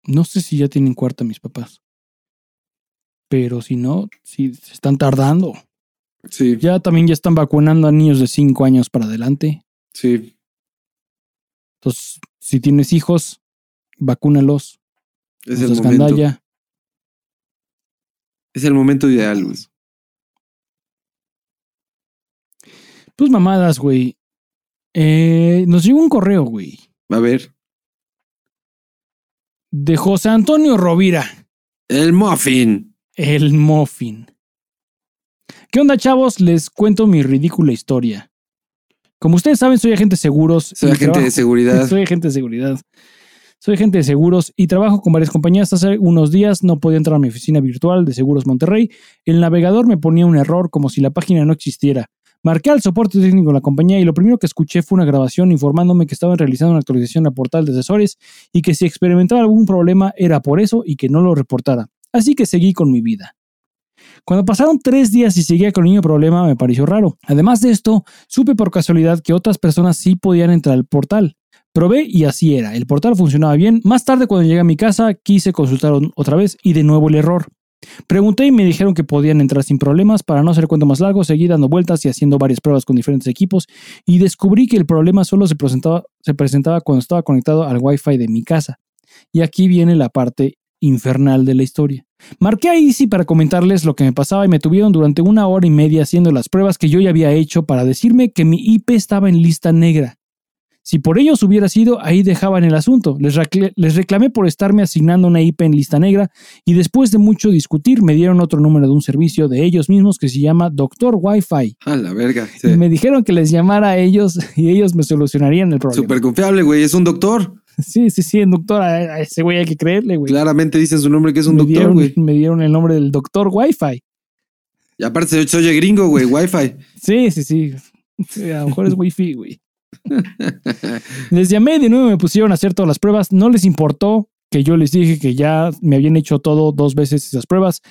no sé si ya tienen cuarta mis papás. Pero si no, sí se están tardando. Sí, Ya también ya están vacunando a niños de cinco años para adelante. sí. Entonces, si tienes hijos, vacúnalos. Es el momento. Es el momento ideal, güey. Pues mamadas, güey. Eh, nos llegó un correo, güey, A ver. de José Antonio Rovira. El muffin. El Muffin. ¿Qué onda, chavos? Les cuento mi ridícula historia. Como ustedes saben, soy agente de seguros. Soy agente de seguridad. Soy agente de seguridad. Soy agente de seguros y trabajo con varias compañías. Hace unos días no podía entrar a mi oficina virtual de Seguros Monterrey. El navegador me ponía un error como si la página no existiera. Marqué al soporte técnico de la compañía y lo primero que escuché fue una grabación informándome que estaban realizando una actualización al portal de asesores y que si experimentaba algún problema era por eso y que no lo reportara. Así que seguí con mi vida. Cuando pasaron tres días y seguía con el mismo problema, me pareció raro. Además de esto, supe por casualidad que otras personas sí podían entrar al portal. Probé y así era. El portal funcionaba bien. Más tarde, cuando llegué a mi casa, quise consultar on- otra vez y de nuevo el error. Pregunté y me dijeron que podían entrar sin problemas. Para no hacer cuento más largo, seguí dando vueltas y haciendo varias pruebas con diferentes equipos y descubrí que el problema solo se presentaba, se presentaba cuando estaba conectado al Wi-Fi de mi casa. Y aquí viene la parte infernal de la historia. Marqué a Easy para comentarles lo que me pasaba y me tuvieron durante una hora y media haciendo las pruebas que yo ya había hecho para decirme que mi IP estaba en lista negra. Si por ellos hubiera sido, ahí dejaban el asunto. Les, recl- les reclamé por estarme asignando una IP en lista negra y después de mucho discutir me dieron otro número de un servicio de ellos mismos que se llama Doctor Wi-Fi. A la verga. sí. Y me dijeron que les llamara a ellos y ellos me solucionarían el problema. Súper confiable, güey. Es un doctor. Sí, sí, sí, doctor, a, ese güey hay que creerle, güey. Claramente dicen su nombre que es un me, doctor, güey. me dieron el nombre del doctor Wi-Fi. Y aparte se oye gringo, güey. Wi-Fi. Sí, sí. Sí, A lo mejor es Wi-Fi, güey. Les llamé de nuevo me pusieron a hacer todas las pruebas. No les importó que yo les dije que ya me habían hecho todo dos veces esas pruebas.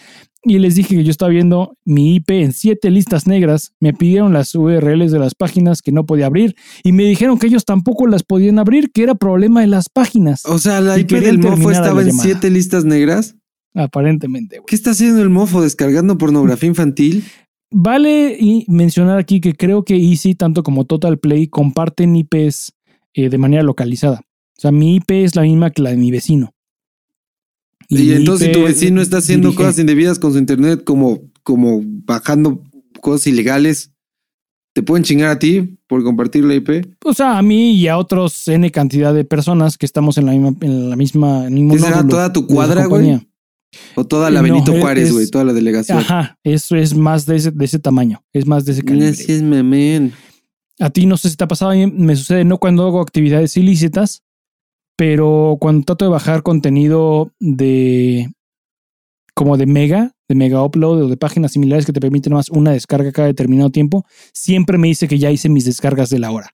Y les dije que yo estaba viendo mi IP en siete listas negras. Me pidieron las URLs de las páginas que no podía abrir. Y me dijeron que ellos tampoco las podían abrir, que era problema de las páginas. O sea, la IP del mofo estaba en siete listas negras. Aparentemente. ¿Qué está haciendo el mofo? ¿Descargando pornografía infantil? Vale y mencionar aquí que creo que Easy, tanto como Total Play, comparten IPs eh, de manera localizada. O sea, mi IP es la misma que la de mi vecino. Y, entonces si tu vecino está haciendo dirige- cosas indebidas con su internet, como, como bajando cosas ilegales, ¿te pueden chingar a ti por compartir la IP? O sea, a mí y a otros N cantidad de personas que estamos en la misma, en la misma, en el mismo ¿Qué será toda tu cuadra, güey? ¿O toda la No, Benito Juárez, güey? Toda la delegación. Ajá, eso es más de ese, de ese tamaño, es más de ese calibre. Así es, mamén. A ti no sé si te ha pasado, a mí me sucede no cuando hago actividades ilícitas, pero cuando trato de bajar contenido de como de mega, de mega upload o de páginas similares que te permiten más una descarga cada determinado tiempo, siempre me dice que ya hice mis descargas de la hora.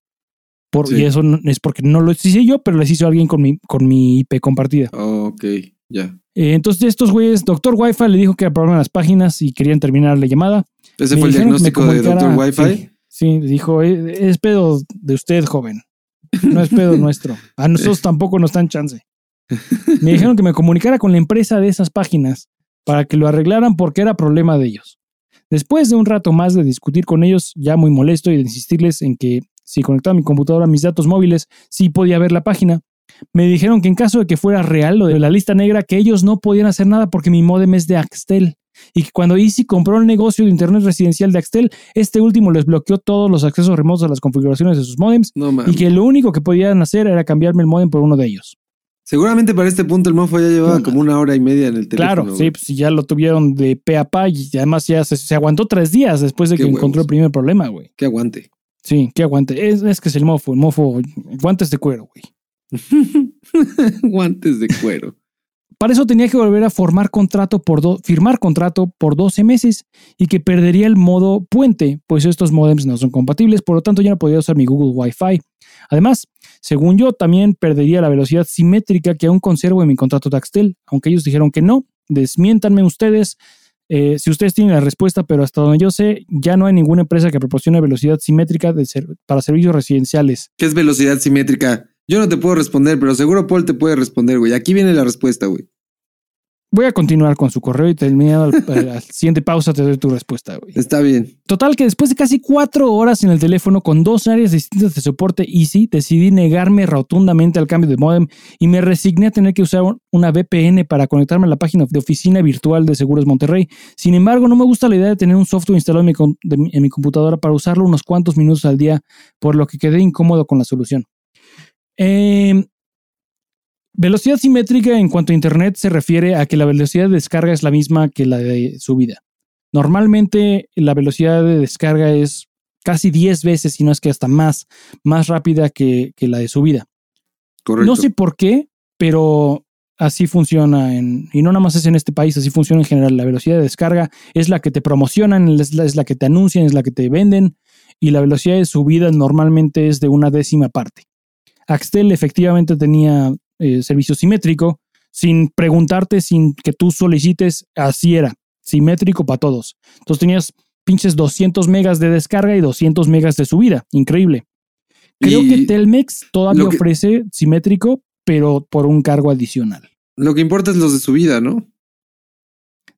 Por, Sí. Y eso no- es porque no lo hice yo, pero les hizo alguien con mi, con mi IP compartida. Ok, ya. Eh, entonces estos güeyes, Doctor Wi-Fi le dijo que era problema en las páginas y querían terminar la llamada. Ese Me fue el diagnóstico de Doctor Wi-Fi. Sí, sí, dijo, "Eh, es pedo de usted, joven. No es pedo nuestro. A nosotros tampoco nos dan chance. Me dijeron que me comunicara con la empresa de esas páginas para que lo arreglaran porque era problema de ellos. Después de un rato más de discutir con ellos, ya muy molesto y de insistirles en que si conectaba mi computadora a mis datos móviles, sí podía ver la página, me dijeron que en caso de que fuera real lo de la lista negra, que ellos no podían hacer nada porque mi modem es de Axtel. Y que cuando Easy compró el negocio de internet residencial de Axtel, este último les bloqueó todos los accesos remotos a las configuraciones de sus modems No y que lo único que podían hacer era cambiarme el modem por uno de ellos. Seguramente para este punto el mofo ya llevaba como una hora y media en el teléfono. Claro, güey. sí, pues ya lo tuvieron de pe a pa y además ya se, se aguantó tres días después de que encontró el primer problema, güey. Que aguante. Sí, que aguante. Es, es que es el mofo, el mofo, guantes de cuero, güey. Guantes de cuero. Para eso tenía que volver a formar contrato por do- firmar contrato por 12 meses y que perdería el modo puente, pues estos modems no son compatibles, por lo tanto ya no podía usar mi Google Wi-Fi. Además, según yo, también perdería la velocidad simétrica que aún conservo en mi contrato de Axtel, aunque ellos dijeron que no. Desmiéntanme ustedes eh, si ustedes tienen la respuesta, pero hasta donde yo sé, ya no hay ninguna empresa que proporcione velocidad simétrica de ser- para servicios residenciales. ¿Qué es velocidad simétrica? Yo no te puedo responder, pero seguro Paul te puede responder, güey. Aquí viene la respuesta, güey. Voy a continuar con su correo y terminado al siguiente pausa te doy tu respuesta, güey. Está bien. Total que después de casi cuatro horas en el teléfono con dos áreas distintas de soporte Easy, decidí negarme rotundamente al cambio de modem y me resigné a tener que usar un- una VPN para conectarme a la página de oficina virtual de Seguros Monterrey. Sin embargo, no me gusta la idea de tener un software instalado mi- en mi computadora para usarlo unos cuantos minutos al día, por lo que quedé incómodo con la solución. Eh, Velocidad simétrica en cuanto a Internet se refiere a que la velocidad de descarga es la misma que la de subida. Normalmente la velocidad de descarga es casi 10 veces, si no es que hasta más, más rápida que, que la de subida. Correcto. No sé por qué, pero así funciona en, y no nada más es en este país, así funciona en general. La velocidad de descarga es la que te promocionan, es la, es la que te anuncian, es la que te venden, y la velocidad de subida normalmente es de una décima parte. Axtel efectivamente tenía eh, servicio simétrico, sin preguntarte, sin que tú solicites, así era, simétrico para todos. Entonces tenías pinches 200 megas de descarga y 200 megas de subida, increíble. Creo Y que Telmex todavía que- ofrece simétrico, pero por un cargo adicional. Lo que importa es los de su vida, ¿no?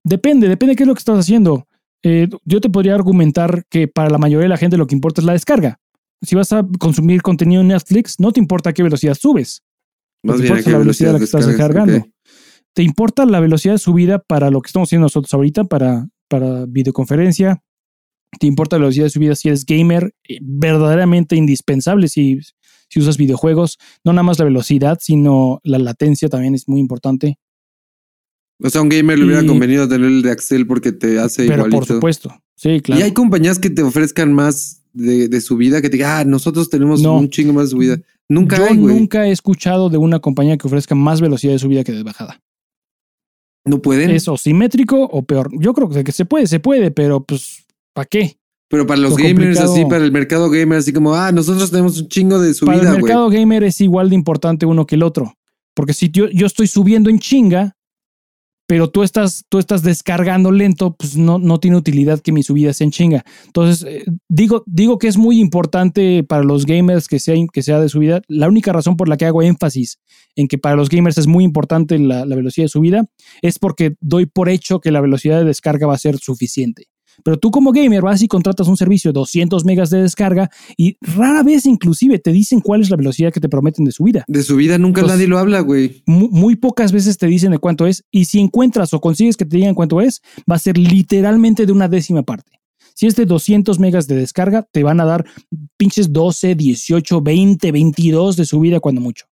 Depende, depende de qué es lo que estás haciendo. Eh, yo te podría argumentar que para la mayoría de la gente lo que importa es la descarga. Si vas a consumir contenido en Netflix, no te importa a qué velocidad subes. Más que bien importa a la velocidad a la que estás descargando. ¿Te importa la velocidad de subida para lo que estamos haciendo nosotros ahorita, para, para videoconferencia? ¿Te importa la velocidad de subida si eres gamer? Eh, Verdaderamente indispensable si, si usas videojuegos. No nada más la velocidad, sino la latencia también es muy importante. O sea, a un gamer le hubiera Y- convenido tener el de Axel porque te hace Pero igualito. por supuesto. Sí, claro. Y hay compañías que te ofrezcan más de, de subida, que te digan, ah, nosotros tenemos No. un chingo más de subida. Nunca Yo hay, güey. nunca he escuchado de una compañía que ofrezca más velocidad de subida que de bajada. No pueden. Es o simétrico o peor. Yo creo que se puede, se puede, pero pues, ¿para qué? Pero para los Lo gamers, complicado- así, para el mercado gamer, así como, ah, nosotros tenemos un chingo de Para subida, el güey. mercado gamer es igual de importante uno que el otro. Porque si yo, yo estoy subiendo en chinga, pero tú estás, tú estás descargando lento, pues no, no tiene utilidad que mi subida sea en chinga. Entonces, eh, digo, digo que es muy importante para los gamers que sea, que sea de subida. La única razón por la que hago énfasis en que para los gamers es muy importante la, la velocidad de subida es porque doy por hecho que la velocidad de descarga va a ser suficiente. Pero tú como gamer vas y contratas un servicio de 200 megas de descarga y rara vez inclusive te dicen cuál es la velocidad que te prometen de subida. De subida nunca Entonces- nadie lo habla, güey. Mu- Muy pocas veces te dicen de cuánto es y si encuentras o consigues que te digan cuánto es, va a ser literalmente de una décima parte. Si es de 200 megas de descarga, te van a dar pinches 12, 18, 20, 22 de subida cuando mucho.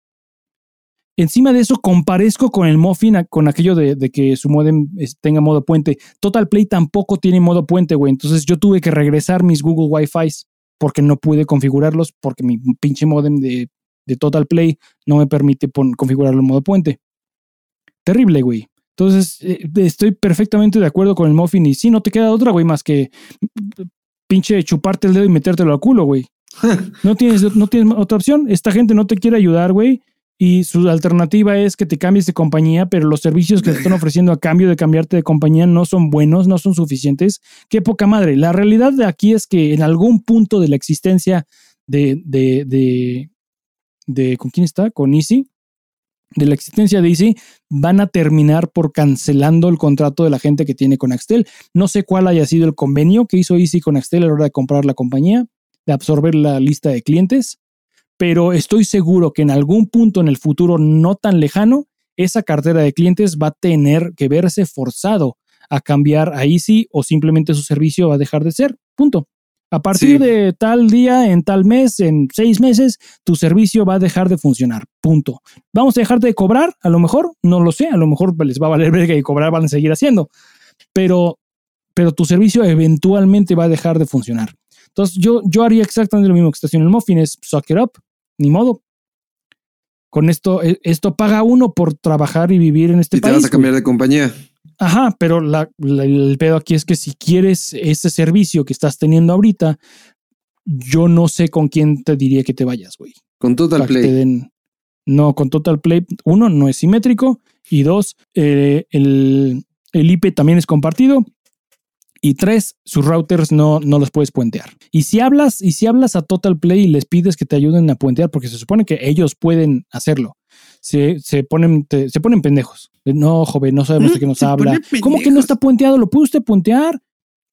Encima de eso, comparezco con el Muffin, con aquello de, de que su modem tenga modo puente. Total Play tampoco tiene modo puente, güey. Entonces yo tuve que regresar mis Google Wi-Fi porque no pude configurarlos porque mi pinche modem de, de Total Play no me permite pon- configurarlo en modo puente. Terrible, güey. Entonces, eh, estoy perfectamente de acuerdo con el Muffin y sí, no te queda otra, güey, más que pinche chuparte el dedo y metértelo al culo, güey. No tienes, no tienes otra opción. Esta gente no te quiere ayudar, güey. Y su alternativa es que te cambies de compañía, pero los servicios que te están ofreciendo a cambio de cambiarte de compañía no son buenos, no son suficientes. Qué poca madre. La realidad de aquí es que en algún punto de la existencia de, de, de, de ¿con quién está? Con Easy. De la existencia de Easy, van a terminar por cancelando el contrato de la gente que tiene con Axtel. No sé cuál haya sido el convenio que hizo Easy con Axtel a la hora de comprar la compañía, de absorber la lista de clientes, pero estoy seguro que en algún punto en el futuro no tan lejano, esa cartera de clientes va a tener que verse forzado a cambiar a Easy o simplemente su servicio va a dejar de ser. Punto. A partir Sí. de tal día, en tal mes, en seis meses, tu servicio va a dejar de funcionar. Punto. ¿Vamos a dejar de cobrar? A lo mejor, no lo sé, a lo mejor les va a valer verga y cobrar van a seguir haciendo. Pero, pero tu servicio eventualmente va a dejar de funcionar. Entonces, yo, yo haría exactamente lo mismo que está haciendo el Muffin, es suck it up, ni modo. Con esto, eh, esto paga uno por trabajar y vivir en este Y te país. vas a cambiar de compañía. Ajá, pero la- la- el pedo aquí es que si quieres ese servicio que estás teniendo ahorita, yo no sé con quién te diría que te vayas, güey. Con Total Para Play. den- No, con Total Play, uno, no es simétrico. Y dos, eh, el, el IP también es compartido. Y tres, sus routers no, no los puedes puentear. Y si hablas, y si hablas a Total Play y les pides que te ayuden a puentear, porque se supone que ellos pueden hacerlo, se, se ponen, te- se ponen pendejos. No, joven, no sabemos de qué nos Se habla. ¿Cómo que no está puenteado? ¿Lo puede usted puentear?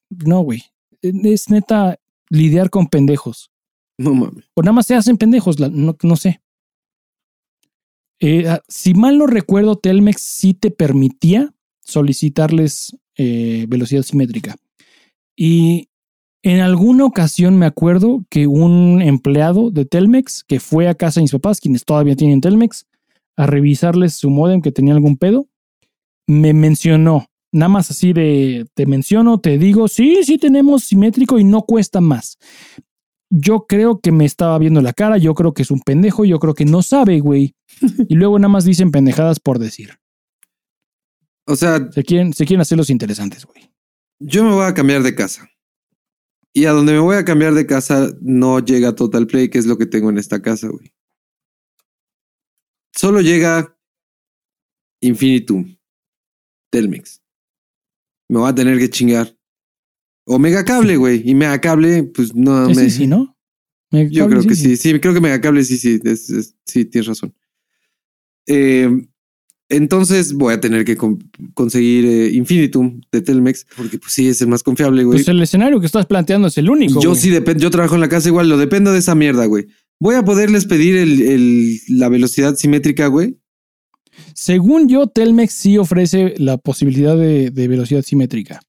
No, güey. Es neta lidiar con pendejos. No mames. O nada más se hacen pendejos, no, no sé. Eh, ah, si mal no recuerdo, Telmex sí te permitía solicitarles eh, velocidad simétrica. Y en alguna ocasión me acuerdo que un empleado de Telmex que fue a casa de mis papás, quienes todavía tienen Telmex, a revisarles su modem que tenía algún pedo. Me mencionó, nada más así de, te menciono, te digo, sí, sí tenemos simétrico y no cuesta más. Yo creo que me estaba viendo la cara, yo creo que es un pendejo, yo creo que no sabe, güey. Y luego nada más dicen pendejadas por decir. O sea, Se quieren, se quieren hacer los interesantes, güey. yo me voy a cambiar de casa. Y a donde me voy a cambiar de casa no llega Total Play, que es lo que tengo en esta casa, güey. Solo llega Infinitum, Telmex. Me voy a tener que chingar. O Megacable, güey. Y Megacable, pues no Sí, me. sí, sí, ¿no? Me- Yo cable, creo que sí. sí, creo que Megacable sí, sí, es- es- sí, tienes razón. Eh, entonces voy a tener que con- conseguir eh, Infinitum de Telmex, porque pues sí, es el más confiable, güey. Pues el escenario que estás planteando es el único. yo güey. sí dependo, yo trabajo en la casa igual, lo dependo de esa mierda, güey. Voy a poderles pedir el, el- la velocidad simétrica, güey. Según yo, Telmex sí ofrece la posibilidad de, de velocidad simétrica.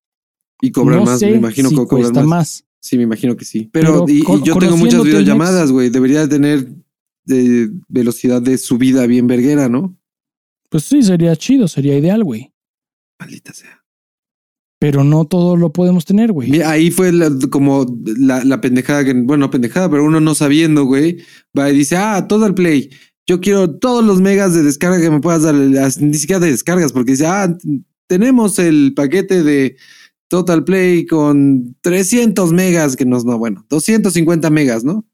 Y cobrar no más, sé me imagino si que cobrar más. más. Sí, me imagino que sí. Pero, Pero y, y con- yo tengo muchas videollamadas, güey. Debería tener eh, velocidad de subida bien verguera, ¿no? Pues sí, sería chido, sería ideal, güey. Maldita sea. Pero no todo lo podemos tener, güey. Mira, ahí fue la- como la, la pendejada que, bueno, no pendejada, pero uno no sabiendo, güey, va y dice, ah, todo el play. Yo quiero todos los megas de descarga que me puedas dar, las- ni siquiera de descargas, porque dice, ah, tenemos el paquete de Total Play con 300 megas, que no es, no, bueno, 250 megas, ¿no?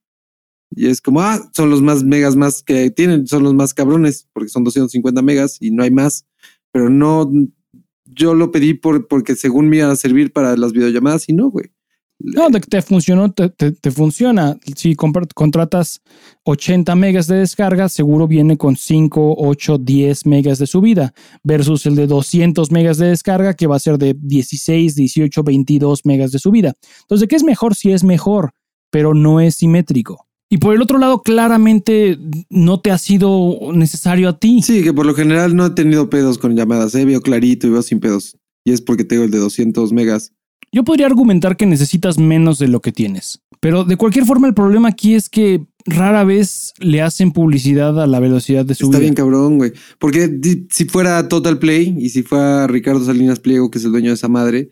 Y es como, ah, son los más megas más que tienen, son los más cabrones, porque son 250 megas y no hay más, pero no, yo lo pedí por, porque según me iban a servir para las videollamadas y no, güey. No, que te funcionó, te, te- te funciona. Si contratas 80 megas de descarga, seguro viene con 5, 8, 10 megas de subida, versus el de 200 megas de descarga, que va a ser de 16, 18, 22 megas de subida. Entonces, ¿de qué es mejor? Si es mejor, pero no es simétrico. Y por el otro lado, claramente no te ha sido necesario a ti. Sí, que por lo general no he tenido pedos con llamadas, eh, veo clarito y veo sin pedos. Y es porque tengo el de 200 megas. Yo podría argumentar que necesitas menos de lo que tienes. Pero de cualquier forma, el problema aquí es que rara vez le hacen publicidad a la velocidad de subida. Está bien cabrón, güey. Porque si fuera Total Play y si fuera Ricardo Salinas Pliego, que es el dueño de esa madre,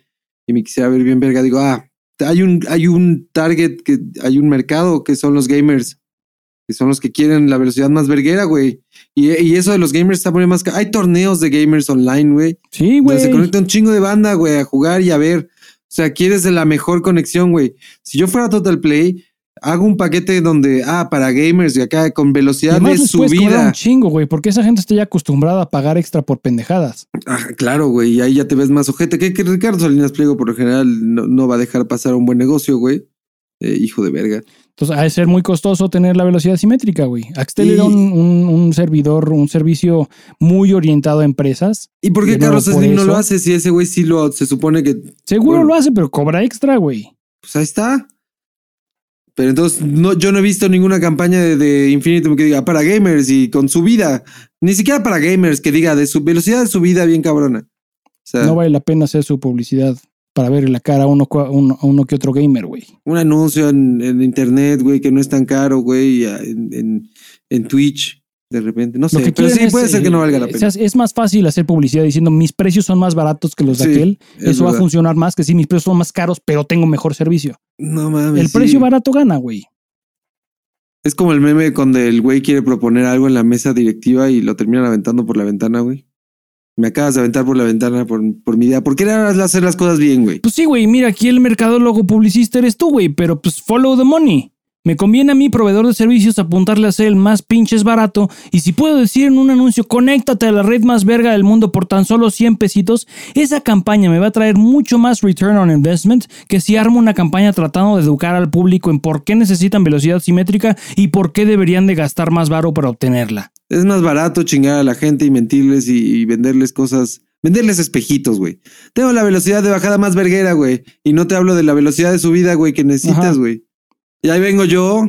y me quisiera ver bien verga, digo, ah, hay un, hay un target, que hay un mercado que son los gamers, que son los que quieren la velocidad más verguera, güey. Y, y eso de los gamers está poniendo más... Hay torneos de gamers online, güey. Sí, Donde güey. se conecta un chingo de banda, güey, a jugar y a ver. O sea, quieres de la mejor conexión, güey. Si yo fuera Total Play, hago un paquete donde, ah, para gamers y acá con velocidad de subida. un chingo, güey, porque esa gente está ya acostumbrada a pagar extra por pendejadas. Ah, claro, güey, y ahí ya te ves más ojete. Que, que Ricardo Salinas Pliego, por lo general, no, no va a dejar pasar un buen negocio, güey. Eh, hijo de verga. Entonces, ha de ser muy costoso tener la velocidad simétrica, güey. Axtel Y- era un, un- un servidor, un servicio muy orientado a empresas. ¿Y por qué Carlos Slim no lo hace si ese güey sí lo se supone que Seguro Bueno. lo hace, pero cobra extra, güey. Pues ahí está. Pero entonces no, yo no he visto ninguna campaña de, de Infinitum que diga para gamers y con subida. Ni siquiera para gamers que diga de su velocidad de subida bien cabrona. O sea, No vale la pena hacer su publicidad para ver la cara a uno, a uno que otro gamer, güey. un anuncio en, en internet, güey, que no es tan caro, güey, en, en Twitch, de repente. No sé, que pero sí es, puede ser que no eh, valga la o pena. sea, es más fácil hacer publicidad diciendo mis precios son más baratos que los de Sí, aquel. es Eso va a funcionar más que si mis precios son más caros, pero tengo mejor servicio. No mames. El sí. precio barato gana, güey. Es como el meme cuando el güey quiere proponer algo en la mesa directiva y lo terminan aventando por la ventana, güey. Me acabas de aventar por la ventana por, por mi idea. ¿Por qué era hacer las cosas bien, güey? Pues sí, güey, mira, aquí el mercadólogo publicista eres tú, güey, pero pues follow the money. Me conviene a mí, proveedor de servicios, apuntarle a ser el más pinches barato. Y si puedo decir en un anuncio, conéctate a la red más verga del mundo por tan solo 100 pesitos, esa campaña me va a traer mucho más return on investment que si armo una campaña tratando de educar al público en por qué necesitan velocidad simétrica y por qué deberían de gastar más varo para obtenerla. Es más barato chingar a la gente y mentirles y, y venderles cosas. Venderles espejitos, güey. Tengo la velocidad de bajada más verguera, güey. Y no te hablo de la velocidad de subida, güey, que necesitas, güey. Y ahí vengo yo.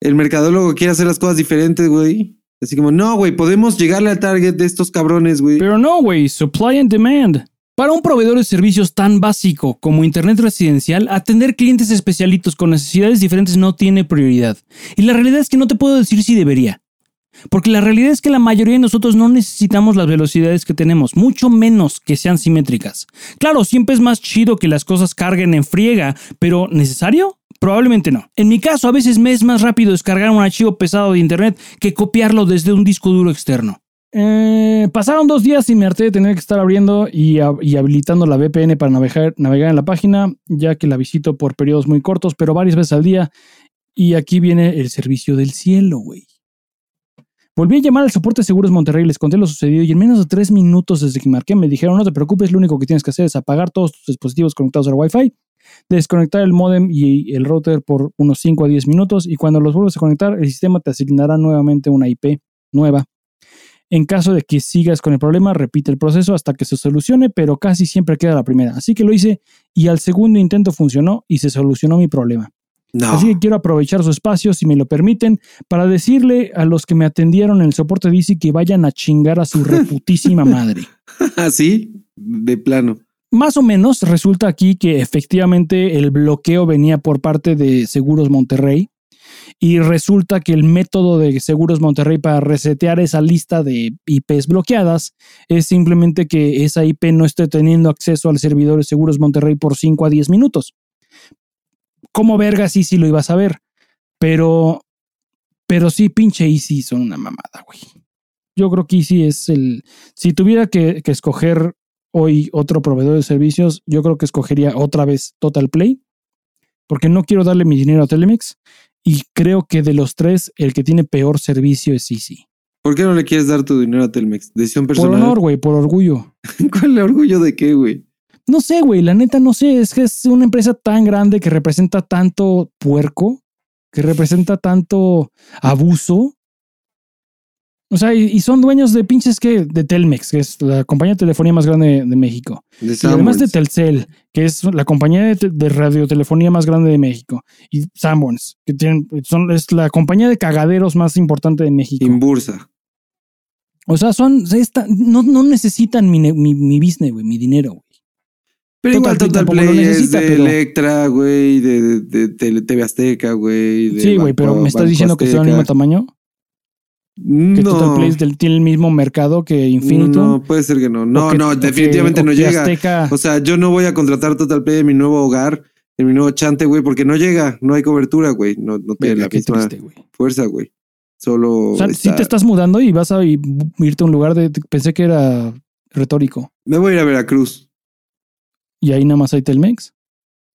El mercadólogo quiere hacer las cosas diferentes, güey. Así como, no, güey, podemos llegarle al target de estos cabrones, güey. Pero no, güey, supply and demand. Para un proveedor de servicios tan básico como Internet residencial, atender clientes especialitos con necesidades diferentes no tiene prioridad. Y la realidad es que no te puedo decir si debería. Porque la realidad es que la mayoría de nosotros no necesitamos las velocidades que tenemos, mucho menos que sean simétricas. Claro, siempre es más chido que las cosas carguen en friega, pero ¿necesario? Probablemente no. En mi caso, a veces me es más rápido descargar un archivo pesado de internet que copiarlo desde un disco duro externo. Eh, pasaron dos días y me harté de tener que estar abriendo y, habilitando la VPN para navegar, en la página, ya que la visito por periodos muy cortos, pero varias veces al día. Y aquí viene el servicio del cielo, güey. Volví a llamar al soporte de Seguros Monterrey, les conté lo sucedido y en menos de tres minutos desde que marqué me dijeron no te preocupes, lo único que tienes que hacer es apagar todos tus dispositivos conectados al Wi-Fi, desconectar el modem y el router por unos 5 a 10 minutos y cuando los vuelvas a conectar el sistema te asignará nuevamente una IP nueva. En caso de que sigas con el problema, repite el proceso hasta que se solucione, pero casi siempre queda la primera. Así que lo hice y al segundo intento funcionó y se solucionó mi problema. Así que quiero aprovechar su espacio, si me lo permiten, para decirle a los que me atendieron en el soporte DC que vayan a chingar a su reputísima madre. Así, ¿Ah, de plano. Más o menos resulta aquí que efectivamente el bloqueo venía por parte de Seguros Monterrey y resulta que el método de Seguros Monterrey para resetear esa lista de IPs bloqueadas es simplemente que esa IP no esté teniendo acceso al servidor de Seguros Monterrey por 5 a 10 minutos como verga sí, sí lo ibas a ver. Pero, pero sí, pinche Easy son una mamada, güey. Yo creo que Easy es el. Si tuviera que, escoger hoy otro proveedor de servicios, yo creo que escogería otra vez Total Play. Porque no quiero darle mi dinero a Telemix. Y creo que de los tres, el que tiene peor servicio es Easy. ¿Por qué no le quieres dar tu dinero a Telmex? Decisión personal. Por honor, güey, por orgullo. ¿Cuál orgullo de qué, güey? No sé, güey, la neta no sé, es que es una empresa tan grande que representa tanto puerco, que representa tanto abuso. O sea, y, son dueños de pinches que de Telmex, que es la compañía de telefonía más grande de, México. y además de Telcel, que es la compañía de, radiotelefonía más grande de México. Y Sanborns, que tienen, son, es la compañía de cagaderos más importante de México. Inbursa. O sea, son, no, no necesitan mi, mi, mi business, güey, mi dinero, güey. Pero igual Total Play es de Electra, güey, de, de, TV Azteca, güey. Sí, güey, pero ¿me estás diciendo que son del mismo tamaño? No. ¿Que Total Play tiene el mismo mercado que Infinito? No, puede ser que no. No, no, definitivamente no llega. O sea, yo no voy a contratar Total Play en mi nuevo hogar, en mi nuevo chante, güey, porque no llega, no hay cobertura, güey. No, no tiene la misma fuerza, güey. Solo. O sea, si te estás mudando y vas a irte a un lugar de. Pensé que era retórico. Me voy a ir a Veracruz. ¿Y ahí nada más hay Telmex?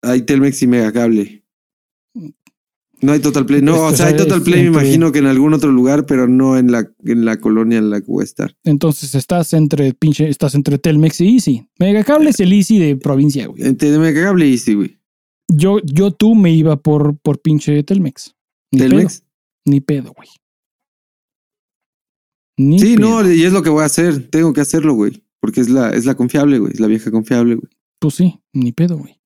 Hay Telmex y Megacable. No hay Total Play. No, o sea, hay Total Play, me imagino que en algún otro lugar, pero no en la, en la colonia en la que voy a estar. Entonces estás entre pinche, estás entre Telmex y Easy. Megacable es el Easy de provincia, güey. Entre Megacable y Easy, güey. Yo, yo tú me iba por, por pinche Telmex. ¿Telmex? Ni pedo, güey. sí, no, y es lo que voy a hacer. Tengo que hacerlo, güey. Porque es la, es la confiable, güey. Es la vieja confiable, güey. Pues sí, ni pedo, güey.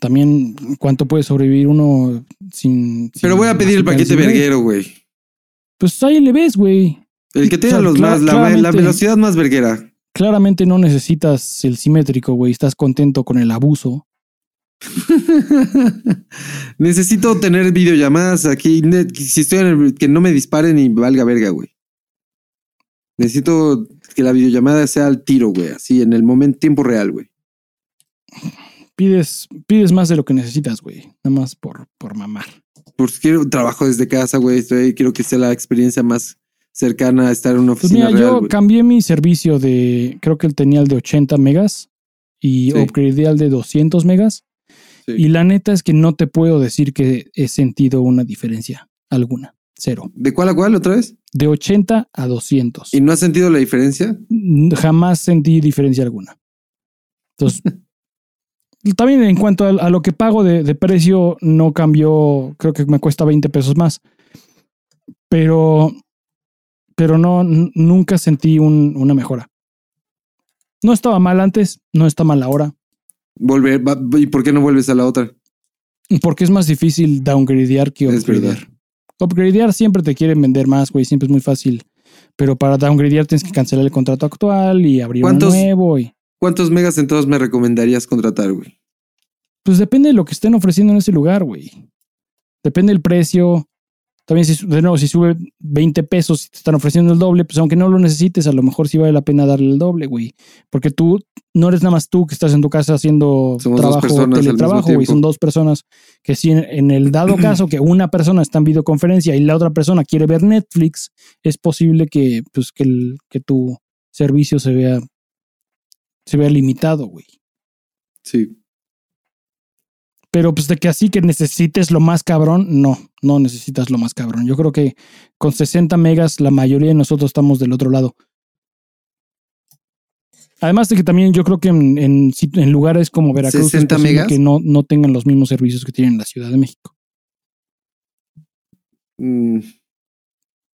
También, ¿cuánto puede sobrevivir uno sin. Pero voy a pedir el paquete verguero, güey. Pues ahí le ves, güey. El que tenga los más, la, la, velocidad más verguera. Claramente no necesitas el simétrico, güey. Estás contento con el abuso. Necesito tener videollamadas aquí. Si estoy en el, que no me disparen y valga verga, güey. Necesito que la videollamada sea al tiro, güey. Así, en el momento, tiempo real, güey pides, pides más de lo que necesitas, güey. Nada más por, por mamar. Pues quiero trabajo desde casa, güey. Quiero que sea la experiencia más cercana a estar en una pues oficina. mira, yo cambié mi servicio de, creo que él tenía el de 80 megas y upgradeé al de 200 megas. Y la neta es que no te puedo decir que he sentido una diferencia alguna. Cero. ¿De cuál a cuál otra vez? De 80 a 200. ¿Y no has sentido la diferencia? Jamás sentí diferencia alguna. Entonces, también en cuanto a, lo que pago de, precio, no cambió, creo que me cuesta 20 pesos más. Pero, pero no, nunca sentí una mejora. No estaba mal antes, no está mal ahora. Volver, ¿y por qué no vuelves a la otra? Porque es más difícil downgradear que upgradear. Upgradear siempre te quieren vender más, güey, siempre es muy fácil. Pero para downgradear tienes que cancelar el contrato actual y abrir uno nuevo. Y... ¿Cuántos megas entonces me recomendarías contratar, güey? Pues depende de lo que estén ofreciendo en ese lugar, güey. Depende del precio. También, si, de nuevo, si sube 20 pesos y te están ofreciendo el doble, pues aunque no lo necesites, a lo mejor sí vale la pena darle el doble, güey. Porque tú no eres nada más tú que estás en tu casa haciendo Somos trabajo, teletrabajo, güey. Son dos personas que si en, en el dado caso que una persona está en videoconferencia y la otra persona quiere ver Netflix, es posible que, pues, que, el, que tu servicio se vea, se vea limitado, güey. Sí. Pero pues de que así que necesites lo más cabrón, no, no necesitas lo más cabrón. Yo creo que con 60 megas la mayoría de nosotros estamos del otro lado. Además de que también yo creo que en, en sit- en lugares como Veracruz es 60 posible megas. que no, no tengan los mismos servicios que tienen en la Ciudad de México. Mm.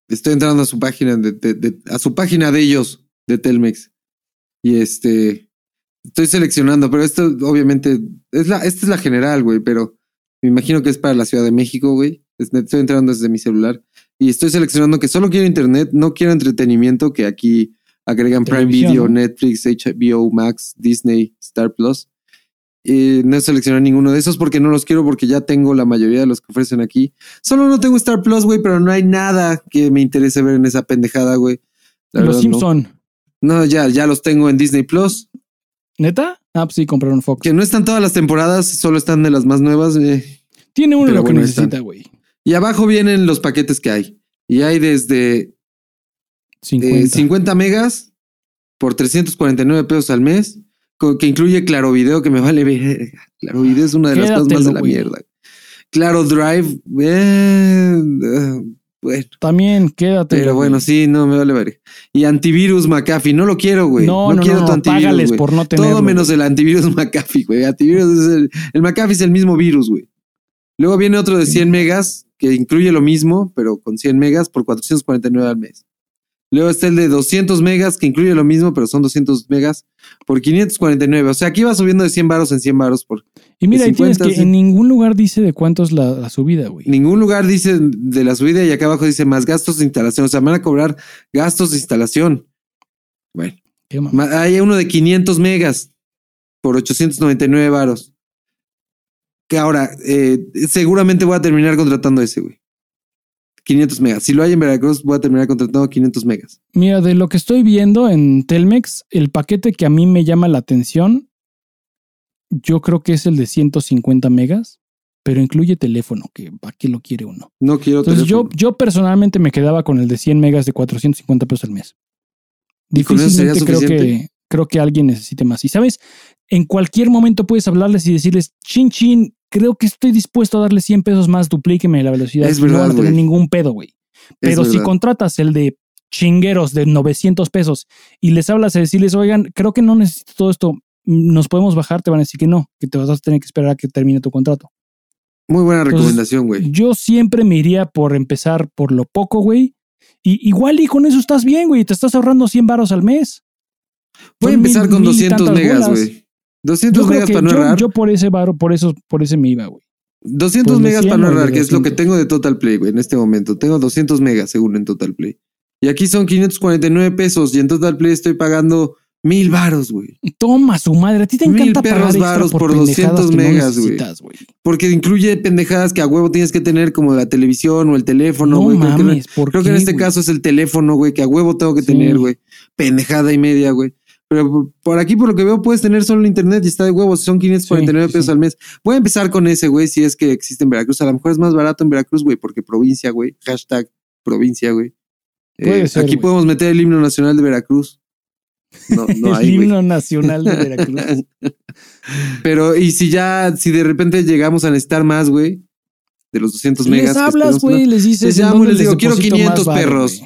Estoy entrando a su página de, de- de- a su página de ellos, de Telmex. Y este estoy seleccionando, pero esto obviamente es la, esta es la general, güey, pero me imagino que es para la Ciudad de México, güey. Es- Estoy entrando desde mi celular y estoy seleccionando que solo quiero internet, no quiero entretenimiento, que aquí agregan Prime Video, ¿no? Netflix, HBO Max, Disney, Star Plus. Eh, no seleccioné ninguno de esos porque no los quiero porque ya tengo la mayoría de los que ofrecen aquí. Solo no tengo Star Plus, güey, pero no hay nada que me interese ver en esa pendejada, güey. Los no. No, ya, ya los tengo en Disney Plus. ¿neta? Ah, pues sí, compraron Fox. Que no están todas las temporadas, solo están de las más nuevas. eh. Tiene uno pero lo que bueno, necesita, güey. Y abajo vienen los paquetes que hay. Y hay desde 50. eh, 50 megas por 349 pesos al mes, que incluye Claro Video, que me vale ver. Claro Video es una de las cosas más de la mierda. Claro Drive, eh, eh, bueno. También quédate. Pero bueno, sí, no me vale ver. Y antivirus McAfee, no lo quiero, güey. No, no, quiero no, tu no, antivirus, págales güey. por no tenerlo. Todo menos el antivirus McAfee, güey. Antivirus es el, el McAfee es el mismo virus, güey. Luego viene otro de Sí. 100 megas que incluye lo mismo, pero con 100 megas por 449 al mes. Luego está el de 200 megas que incluye lo mismo, pero son 200 megas por 549. O sea, aquí va subiendo de 100 varos en 100 varos por Y mira, de ahí tienes 50, que en ningún lugar dice de cuánto es la, la subida, güey. ningún lugar dice de la subida y acá abajo dice más gastos de instalación. O sea, me van a cobrar gastos de instalación. Bueno. Qué Hay uno de 500 megas por 899 varos. Que ahora, eh, seguramente voy a terminar contratando ese, güey. 500 megas. Si lo hay en Veracruz, voy a terminar contratando 500 megas. Mira, de lo que estoy viendo en Telmex, el paquete que a mí me llama la atención, yo creo que es el de 150 megas, pero incluye teléfono, que ¿para qué lo quiere uno? No quiero Entonces yo, teléfono. yo personalmente me quedaba con el de 100 megas de 450 pesos al mes. ¿Y con eso sería Difícilmente creo que, creo que alguien necesite más. Y sabes, en cualquier momento puedes hablarles y decirles, chin chin, creo que estoy dispuesto a darle 100 pesos más, duplíqueme la velocidad. Es y no van a verdad, tener ningún pedo, güey. Es Pero si verdad. contratas el de chingueros de 900 pesos y les hablas a decirles, oigan, creo que no necesito todo esto, nos podemos bajar, te van a decir que no, que te vas a tener que esperar a que termine tu contrato. Muy buena Entonces, recomendación, güey. Yo siempre me iría por empezar por lo poco, güey. Y igual y con eso estás bien, güey. Te estás ahorrando 100 varos al mes. Voy a empezar mil- con mil y 200 tantas megas, güey. 200 Yo creo megas para no yo, errar. yo por ese varo, por eso, por ese me iba, güey. 200 Pues megas 100 para no errar, que es lo que 200. tengo de Total Play, güey, en este momento. Tengo 200 megas según en Total Play. Y aquí son 549 pesos y en Total Play estoy pagando mil varos, güey. Toma su madre. A ti te Mil encanta perros pagar extra varos por, por pendejadas 200 que no megas, güey. Porque incluye pendejadas que a huevo tienes que tener como la televisión o el teléfono, No güey. Creo que- ¿por Creo que en este caso es el teléfono, güey, que a huevo tengo que Sí. tener, güey. Pendejada y media, güey. Pero por- aquí, por lo que veo, puedes tener solo internet y está de huevos. Son 549 Sí, pesos sí. al mes. Voy a empezar con ese, güey, si es que existe en Veracruz. A lo mejor es más barato en Veracruz, güey, porque provincia, güey. Hashtag provincia, güey. Eh, ser, aquí podemos meter el himno nacional de Veracruz. No, no el hay, himno nacional de Veracruz. Pero, y si ya, si de repente llegamos a necesitar más, güey, de los 200 megas. les hablas, güey, les dices. Les ¿en llamo y dónde les digo, quiero deposito 500 más varo, perros.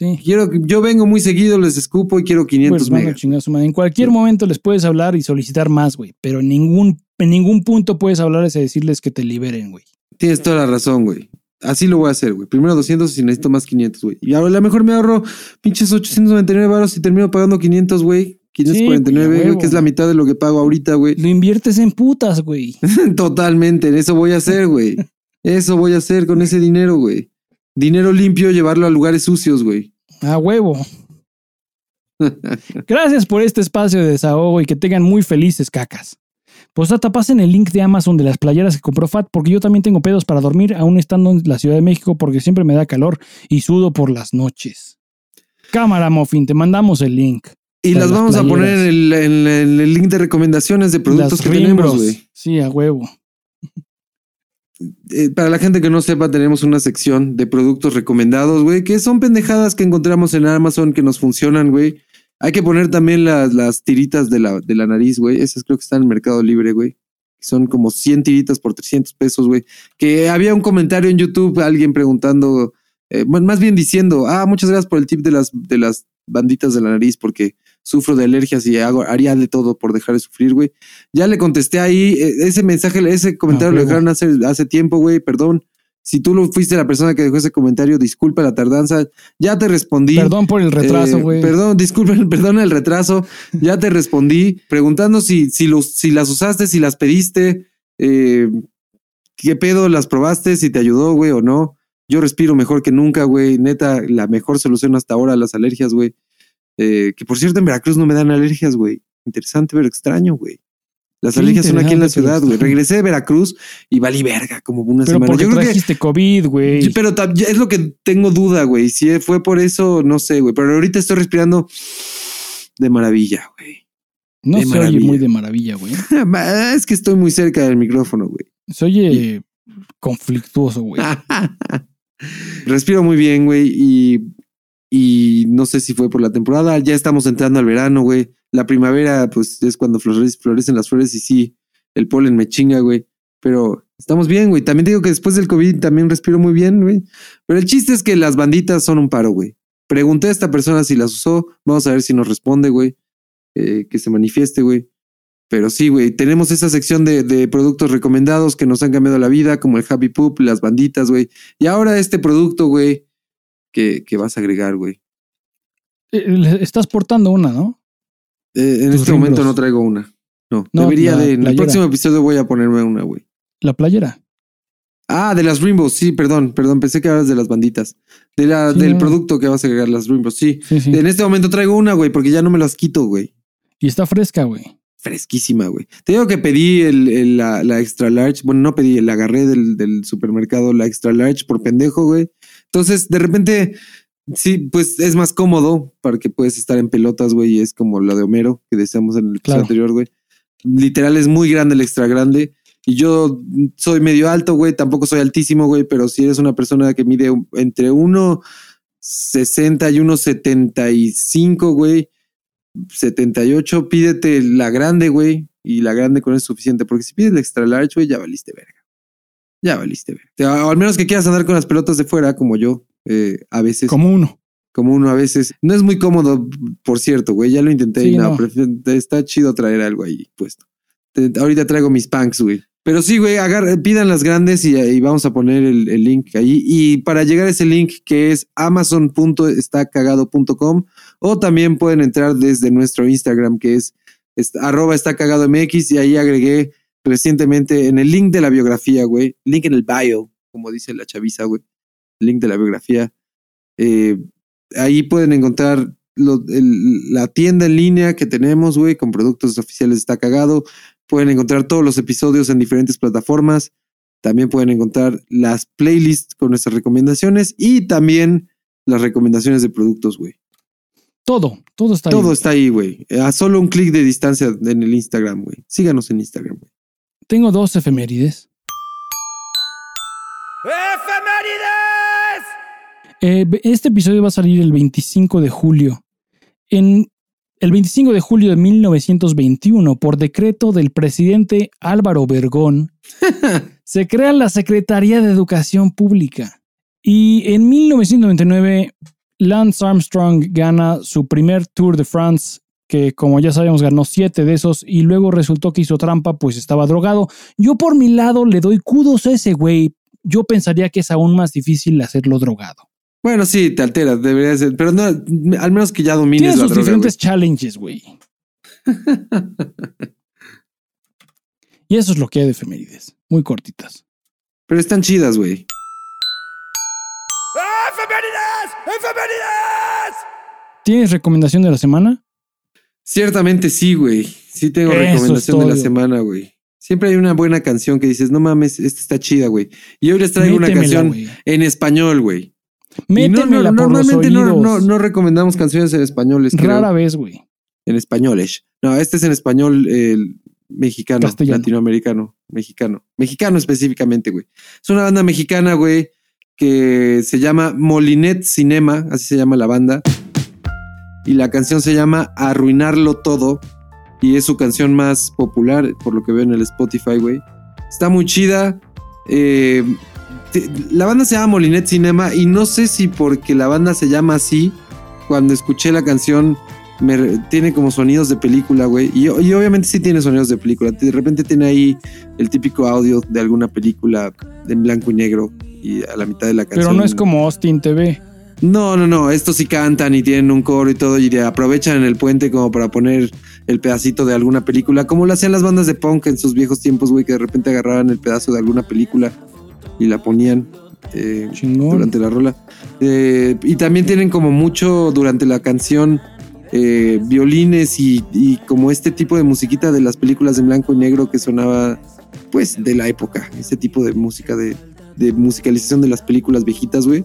Sí. Quiero, yo vengo muy seguido, les escupo y quiero 500 Pues, megas. En cualquier momento les puedes hablar y solicitar más, güey. Pero en ningún, en ningún punto puedes hablarles y decirles que te liberen, güey. Tienes toda la razón, güey. Así lo voy a hacer, güey. Primero 200 y si necesito más 500, güey. Y ahora a lo mejor me ahorro pinches 899 baros y termino pagando 500, güey. 549, güey, que es la mitad de lo que pago ahorita, güey. Lo inviertes en putas, güey. Totalmente, en eso voy a hacer, güey. Eso voy a hacer con ese dinero, güey. Dinero limpio, llevarlo a lugares sucios, güey. A huevo. Gracias por este espacio de desahogo y que tengan muy felices cacas. Postdata, pasen el link de Amazon de las playeras que compró Fat, porque yo también tengo pedos para dormir, aún estando en la Ciudad de México, porque siempre me da calor y sudo por las noches. Cámara, Muffin, te mandamos el link. Y las las vamos a poner en el, en el- link de recomendaciones de productos Las que tenemos, Rimbros. güey. Sí, a huevo. Eh, para la gente que no sepa, tenemos una sección de productos recomendados, güey, que son pendejadas que encontramos en Amazon que nos funcionan, güey. Hay que poner también las, las tiritas de la, de la nariz, güey. Esas creo que están en Mercado Libre, güey. Son como 100 tiritas por 300 pesos, güey. Que había un comentario en YouTube, alguien preguntando, eh, más bien diciendo, ah, muchas gracias por el tip de las, de las banditas de la nariz, porque sufro de alergias y hago, haría de todo por dejar de sufrir, güey. Ya le contesté ahí, eh, ese mensaje, ese comentario Ah, lo dejaron hace, hace tiempo, güey, perdón. Si tú lo fuiste la persona que dejó ese comentario, disculpa la tardanza. Ya te respondí. Perdón por el retraso, Eh, güey. perdón, disculpen, perdón el retraso. Ya te respondí preguntando si, si, los, si las usaste, si las pediste, eh, qué pedo las probaste, si te ayudó, güey, o no. Yo respiro mejor que nunca, güey. Neta, la mejor solución hasta ahora a las alergias, güey. Eh, que por cierto, en Veracruz no me dan alergias, güey. Interesante, pero extraño, güey. Las Qué alergias son aquí en la ciudad, güey. extraño. Regresé de Veracruz y valí verga como una Pero semana. porque Yo creo que trajiste COVID, güey. Pero es lo que tengo duda, güey. Si fue por eso, no sé, güey. Pero ahorita estoy respirando de maravilla, güey. No de se oye muy de maravilla, güey. Es que estoy muy cerca del micrófono, güey. Se oye conflictuoso, güey. Respiro muy bien, güey. Y, y no sé si fue por la temporada. Ya estamos entrando al verano, güey. La primavera, pues es cuando florece- florecen las flores y sí, el polen me chinga, güey. Pero estamos bien, güey. También digo que después del COVID también respiro muy bien, güey. Pero el chiste es que las banditas son un paro, güey. Pregunté a esta persona si las usó. Vamos a ver si nos responde, güey. Eh, que se manifieste, güey. Pero sí, güey, tenemos esa sección de, de productos recomendados que nos han cambiado la vida, como el Happy Poop, las banditas, güey. Y ahora este producto, güey, que, que vas a agregar, güey. Eh, Estás portando una, ¿no? Eh, en Tus este momento no traigo una. No, No, debería de. En el próximo episodio voy a ponerme una, güey. La playera. Ah, de las Rainbows, sí, perdón, perdón, pensé que hablas de las banditas. De la, Sí, del no. producto que vas a agregar, las Rainbows, sí. Sí, sí. En este momento traigo una, güey, porque ya no me las quito, güey. Y está fresca, güey. Fresquísima, güey. Te digo que pedí el, el- la, la extra large. Bueno, no pedí, la agarré del, del supermercado, la extra large por pendejo, güey. Entonces, de repente, sí, pues es más cómodo para que puedes estar en pelotas, güey. Y es como la de Homero que decíamos en el episodio Claro. anterior, güey. Literal es muy grande el extra grande. Y yo soy medio alto, güey. Tampoco soy altísimo, güey. Pero si eres una persona que mide entre 1,60 y 1,75, güey. 78, pídete la grande, güey. Y la grande con eso es suficiente. Porque si pides la extra large, güey, ya valiste verga. Ya valiste. O al menos que quieras andar con las pelotas de fuera, como yo, eh, a veces. Como uno. Como uno a veces. No es muy cómodo, por cierto, güey. Ya lo intenté y no, no. está chido traer algo ahí puesto. Te- ahorita traigo mis punks, güey. Pero sí, güey, pidan las grandes y, y vamos a poner el, el link ahí. Y para llegar a ese link que es amazon.estacagado.com o también pueden entrar desde nuestro Instagram que es arroba está cagado MX y ahí agregué recientemente en el link de la biografía, güey, link en el bio, como dice la chaviza, güey, link de la biografía. Eh, ahí pueden encontrar lo- el- la tienda en línea que tenemos, güey, con productos oficiales está cagado. Pueden encontrar todos los episodios en diferentes plataformas. También pueden encontrar las playlists con nuestras recomendaciones y también las recomendaciones de productos, güey. Todo, todo está ahí. Todo está ahí, güey. A solo un clic de distancia en el Instagram, güey. Síganos en Instagram, güey. Tengo dos efemérides. Eh, este episodio va a salir el 25 de julio. En el 25 de julio de 1921, por decreto del presidente Álvaro Obregón, se crea la Secretaría de Educación Pública. Y en 1999, Lance Armstrong gana su primer Tour de France, que como ya sabemos ganó siete de esos y luego resultó que hizo trampa, pues estaba drogado. Yo por mi lado le doy kudos a ese güey. Yo pensaría que es aún más difícil hacerlo drogado. Bueno, sí, te altera, debería ser. Pero no, al menos que ya domines Tiene la sus droga, diferentes challenges, güey. y eso es lo que hay de efemérides. Muy cortitas. Pero están chidas, güey. ¿Tienes recomendación de la semana? Ciertamente sí, güey. Sí tengo Eso recomendación de la semana, güey. Siempre hay una buena canción que dices, no mames, esta está chida, güey. Y hoy les traigo una Métemela, canción en español, güey. Y no, no, Métemela por los normalmente no, oídos. no, no recomendamos canciones en españoles, creo. Rara vez, güey. En españoles. No, este es en español eh, mexicano, Castellano. latinoamericano, mexicano. Mexicano específicamente, güey. Es una banda mexicana, güey, que se llama Molinet Cinema, así se llama la banda. Y la canción se llama Arruinarlo Todo. Y es su canción más popular, por lo que veo en el Spotify, güey. Está muy chida. Eh, te- la banda se llama Molinet Cinema y no sé si porque la banda se llama así, cuando escuché la canción me tiene como sonidos de película, güey. Y, y obviamente sí tiene sonidos de película. De repente tiene ahí el típico audio de alguna película en blanco y negro y a la mitad de la canción. Pero no es como Austin TV. No, no, no. Estos sí cantan y tienen un coro y todo y aprovechan el puente como para poner el pedacito de alguna película, como lo hacían las bandas de punk en sus viejos tiempos, güey, que de repente agarraban el pedazo de alguna película y la ponían eh, durante la rola. Eh, y también tienen como mucho durante la canción eh, violines y, y como este tipo de musiquita de las películas en blanco y negro que sonaba pues de la época, ese tipo de música de, de musicalización de las películas viejitas, güey.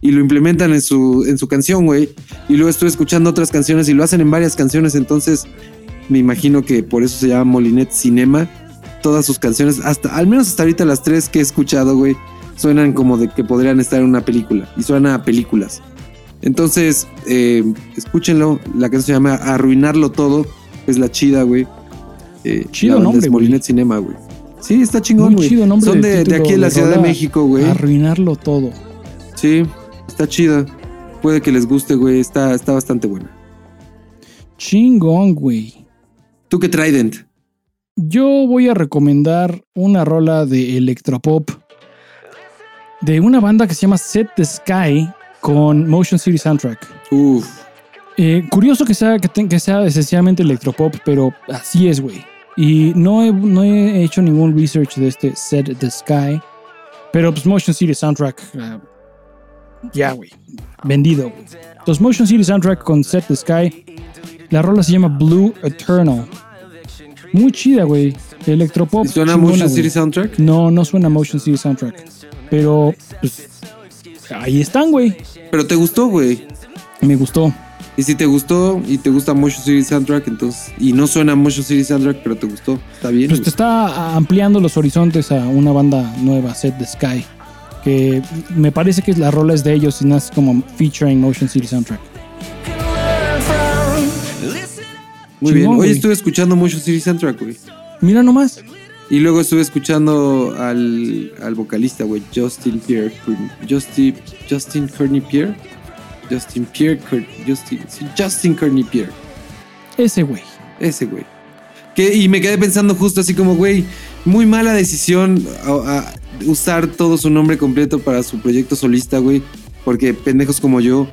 Y lo implementan en su, en su canción, güey. Y luego estoy escuchando otras canciones y lo hacen en varias canciones, entonces me imagino que por eso se llama Molinet Cinema. Todas sus canciones, hasta, al menos hasta ahorita las tres que he escuchado, güey, suenan como de que podrían estar en una película. Y suenan a películas. Entonces, eh, escúchenlo. La canción se llama Arruinarlo Todo. Es la chida, güey. Eh, Chido nombre. Molinet Cinema, güey. Sí, está chingón, güey. Son de de, de aquí de la Ciudad de. México, güey. Arruinarlo todo. Sí, está chida. Puede que les guste, güey. Está, está bastante buena. Chingón, güey. ¿Tú qué Trident? Yo voy a recomendar una rola de electropop de una banda que se llama Set the Sky con Motion City Soundtrack. Uf. Eh, curioso que sea, que, te- que sea esencialmente electropop, pero así es, güey. Y no he, no he hecho ningún research de este Set the Sky, pero pues Motion City Soundtrack, ah, ya, güey. Vendido. Entonces, Motion City Soundtrack con Set the Sky. La rola se llama Blue Eternal. Muy chida, güey. Electropop. ¿Y ¿Suena chingona, Motion. City Soundtrack? No, no suena Motion City Soundtrack. Pero, pues, ahí están, güey. Pero te gustó, güey. Me gustó. Y si te gustó y te gusta Motion City Soundtrack, entonces. Y no suena Motion City Soundtrack, pero te gustó. Está bien. Pues te está ampliando los horizontes a una banda nueva, Set the Sky. Que me parece que la rola es de ellos y no es como featuring Motion City Soundtrack. Muy bien. Hoy güey. estuve escuchando Motion City Soundtrack, güey. Mira nomás. Y luego estuve escuchando al, al vocalista, güey, Justin Pierre. Justin, Justin Courtney Pierre. Justin Pierre. Justin, Justin Courtney Pierre. Ese güey. Ese güey. Que, y me quedé pensando justo así como, güey, muy mala decisión a- a usar todo su nombre completo para su proyecto solista, güey. Porque pendejos como yo,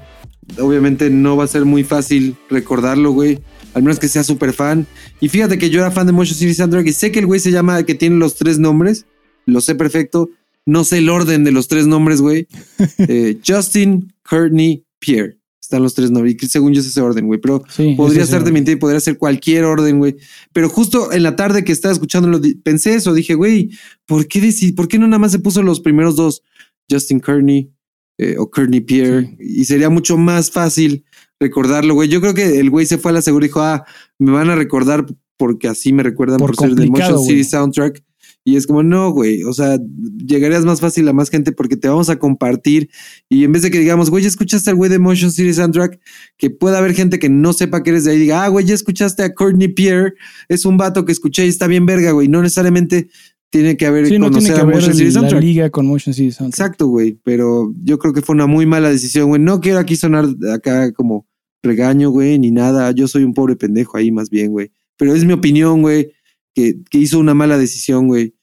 obviamente no va a ser muy fácil recordarlo, güey. Al menos que sea súper fan. Y fíjate que yo era fan de Motion City Soundtrack y sé que el güey se llama, que tiene los tres nombres. Lo sé perfecto. No sé el orden de los tres nombres, güey. Eh, Justin, Courtney, Pierre. Están los tres. Y según yo es ese orden, güey. Pero Sí, Podría ser de mentir, podría ser cualquier orden, güey. Pero justo en la tarde que estaba escuchándolo, pensé eso. Dije, güey, ¿por qué, deci- ¿por qué no nada más se puso los primeros dos? Justin Kearney eh, o Kearney Pierre. Y sería mucho más fácil recordarlo, güey. Yo creo que el güey se fue a la segura y dijo, ah, me van a recordar porque así me recuerdan Por por, ser de complicado, Motion City. Soundtrack. Y es como, no, güey, o sea, llegarías más fácil a más gente porque te vamos a compartir. Y en vez de que digamos, güey, ¿ya escuchaste al güey de Motion City Soundtrack? Que pueda haber gente que no sepa que eres de ahí y diga, ah, güey, ya escuchaste a Courtney Pierre, es un vato que escuché y está bien verga, güey. No necesariamente tiene que haber Sí, no conocer tiene que a Motion City la Soundtrack. liga con Motion City Soundtrack. Exacto, güey, pero yo creo que fue una muy mala decisión, güey. No quiero aquí sonar acá como regaño, güey, ni nada. Yo soy un pobre pendejo ahí más bien, güey. Pero es mi opinión, güey, que, que hizo una mala decisión, güey.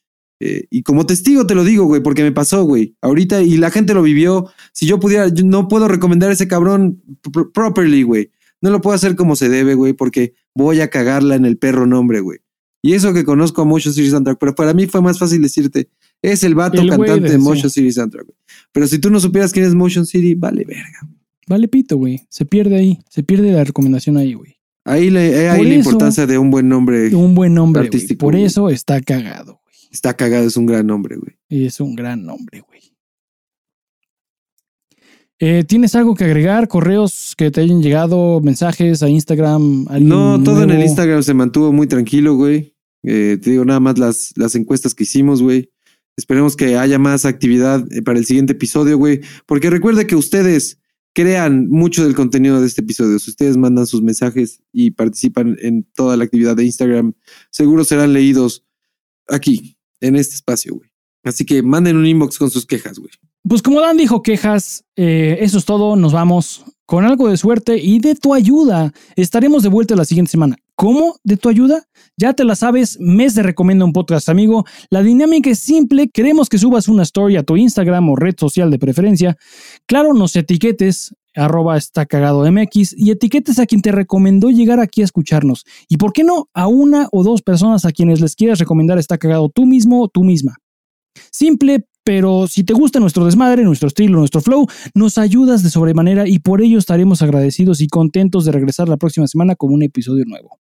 Eh, y como testigo te lo digo, güey, porque me pasó, güey. Ahorita, y la gente lo vivió. Si yo pudiera, yo no puedo recomendar a ese cabrón pr- properly, güey. No lo puedo hacer como se debe, güey, porque voy a cagarla en el perro nombre, güey. Y eso que conozco a Motion City Soundtrack, pero para mí fue más fácil decirte, es el vato El cantante de- de sí. Motion City Soundtrack, güey. Pero si tú no supieras quién es Motion City, vale verga. Vale pito, güey. Se pierde ahí. Se pierde la recomendación ahí, güey. Ahí, le, ahí Por la eso- importancia de un buen nombre. Un buen nombre. Artístico, Por güey. eso está cagado, güey. Está cagado, es un gran nombre, güey. Es un gran nombre, güey. Eh, ¿Tienes algo que agregar? ¿Correos que te hayan llegado? ¿Mensajes a Instagram? ¿Alguien No, todo en el? Instagram se mantuvo muy tranquilo, güey. Eh, te digo nada más las, las encuestas que hicimos, güey. Esperemos que haya más actividad eh, para el siguiente episodio, güey. Porque recuerde que ustedes crean mucho del contenido de este episodio. Si ustedes mandan sus mensajes y participan en toda la actividad de Instagram, seguro serán leídos aquí, en este espacio, güey. Así que manden un inbox con sus quejas, güey. Pues como Dan dijo quejas, eh, eso es todo. Nos vamos con algo de suerte y de tu ayuda. Estaremos de vuelta la siguiente semana. ¿Cómo? ¿De tu ayuda? Ya te la sabes, mes de Recomienda un Podcast, amigo. La dinámica es simple. Queremos que subas una story a tu Instagram o red social de preferencia. Claro, nos etiquetes arroba está cagado y etiquetes a quien te recomendó llegar aquí a escucharnos. Y por qué no a una o dos personas a quienes les quieras recomendar está cagado tú mismo o tú misma. Simple, pero si te gusta nuestro desmadre, nuestro estilo, nuestro flow, nos ayudas de sobremanera y por ello estaremos agradecidos y contentos de regresar la próxima semana con un episodio nuevo.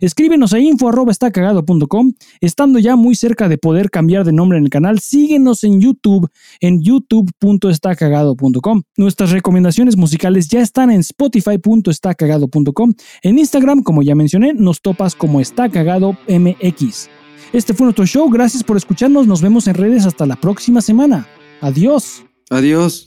Escríbenos a info@estacagado.com. Estando ya muy cerca de poder cambiar de nombre en el canal, síguenos en YouTube en youtube.estacagado.com. Nuestras recomendaciones musicales ya están en spotify.estacagado.com. En Instagram, como ya mencioné, nos topas como Está. Este fue nuestro show. Gracias por escucharnos. Nos vemos en redes hasta la próxima semana. Adiós. Adiós.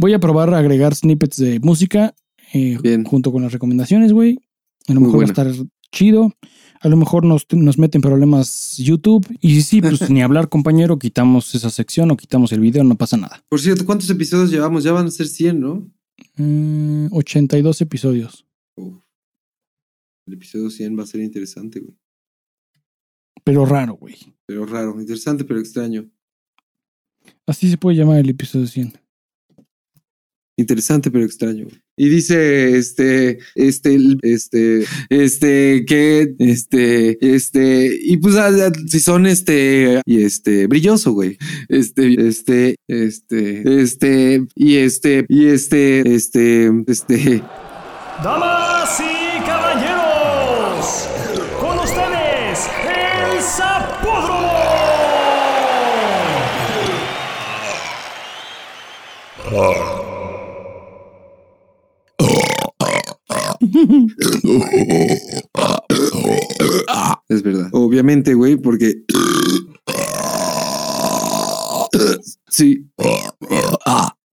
Voy a probar a agregar snippets de música eh, Bien. junto con las recomendaciones, güey. A lo Muy mejor va a estar chido. A lo mejor nos, nos meten problemas YouTube. Y sí, pues ni hablar, compañero. Quitamos esa sección o quitamos el video, no pasa nada. Por cierto, ¿cuántos episodios llevamos? Ya van a ser 100, ¿no? Mm, 82 episodios. Uf. El episodio 100 va a ser interesante, güey. Pero raro, güey. Pero raro, interesante pero extraño. Así se puede llamar el episodio 100. Interesante pero extraño. Y dice, este, este, este, este, que, este, este, y pues ah, ah, si son este, y este, brilloso, güey. Este, este, este, este, y este, y este, este, este. Damas y caballeros, con ustedes, el Zapódromo. Es verdad. Obviamente, güey, porque. Sí.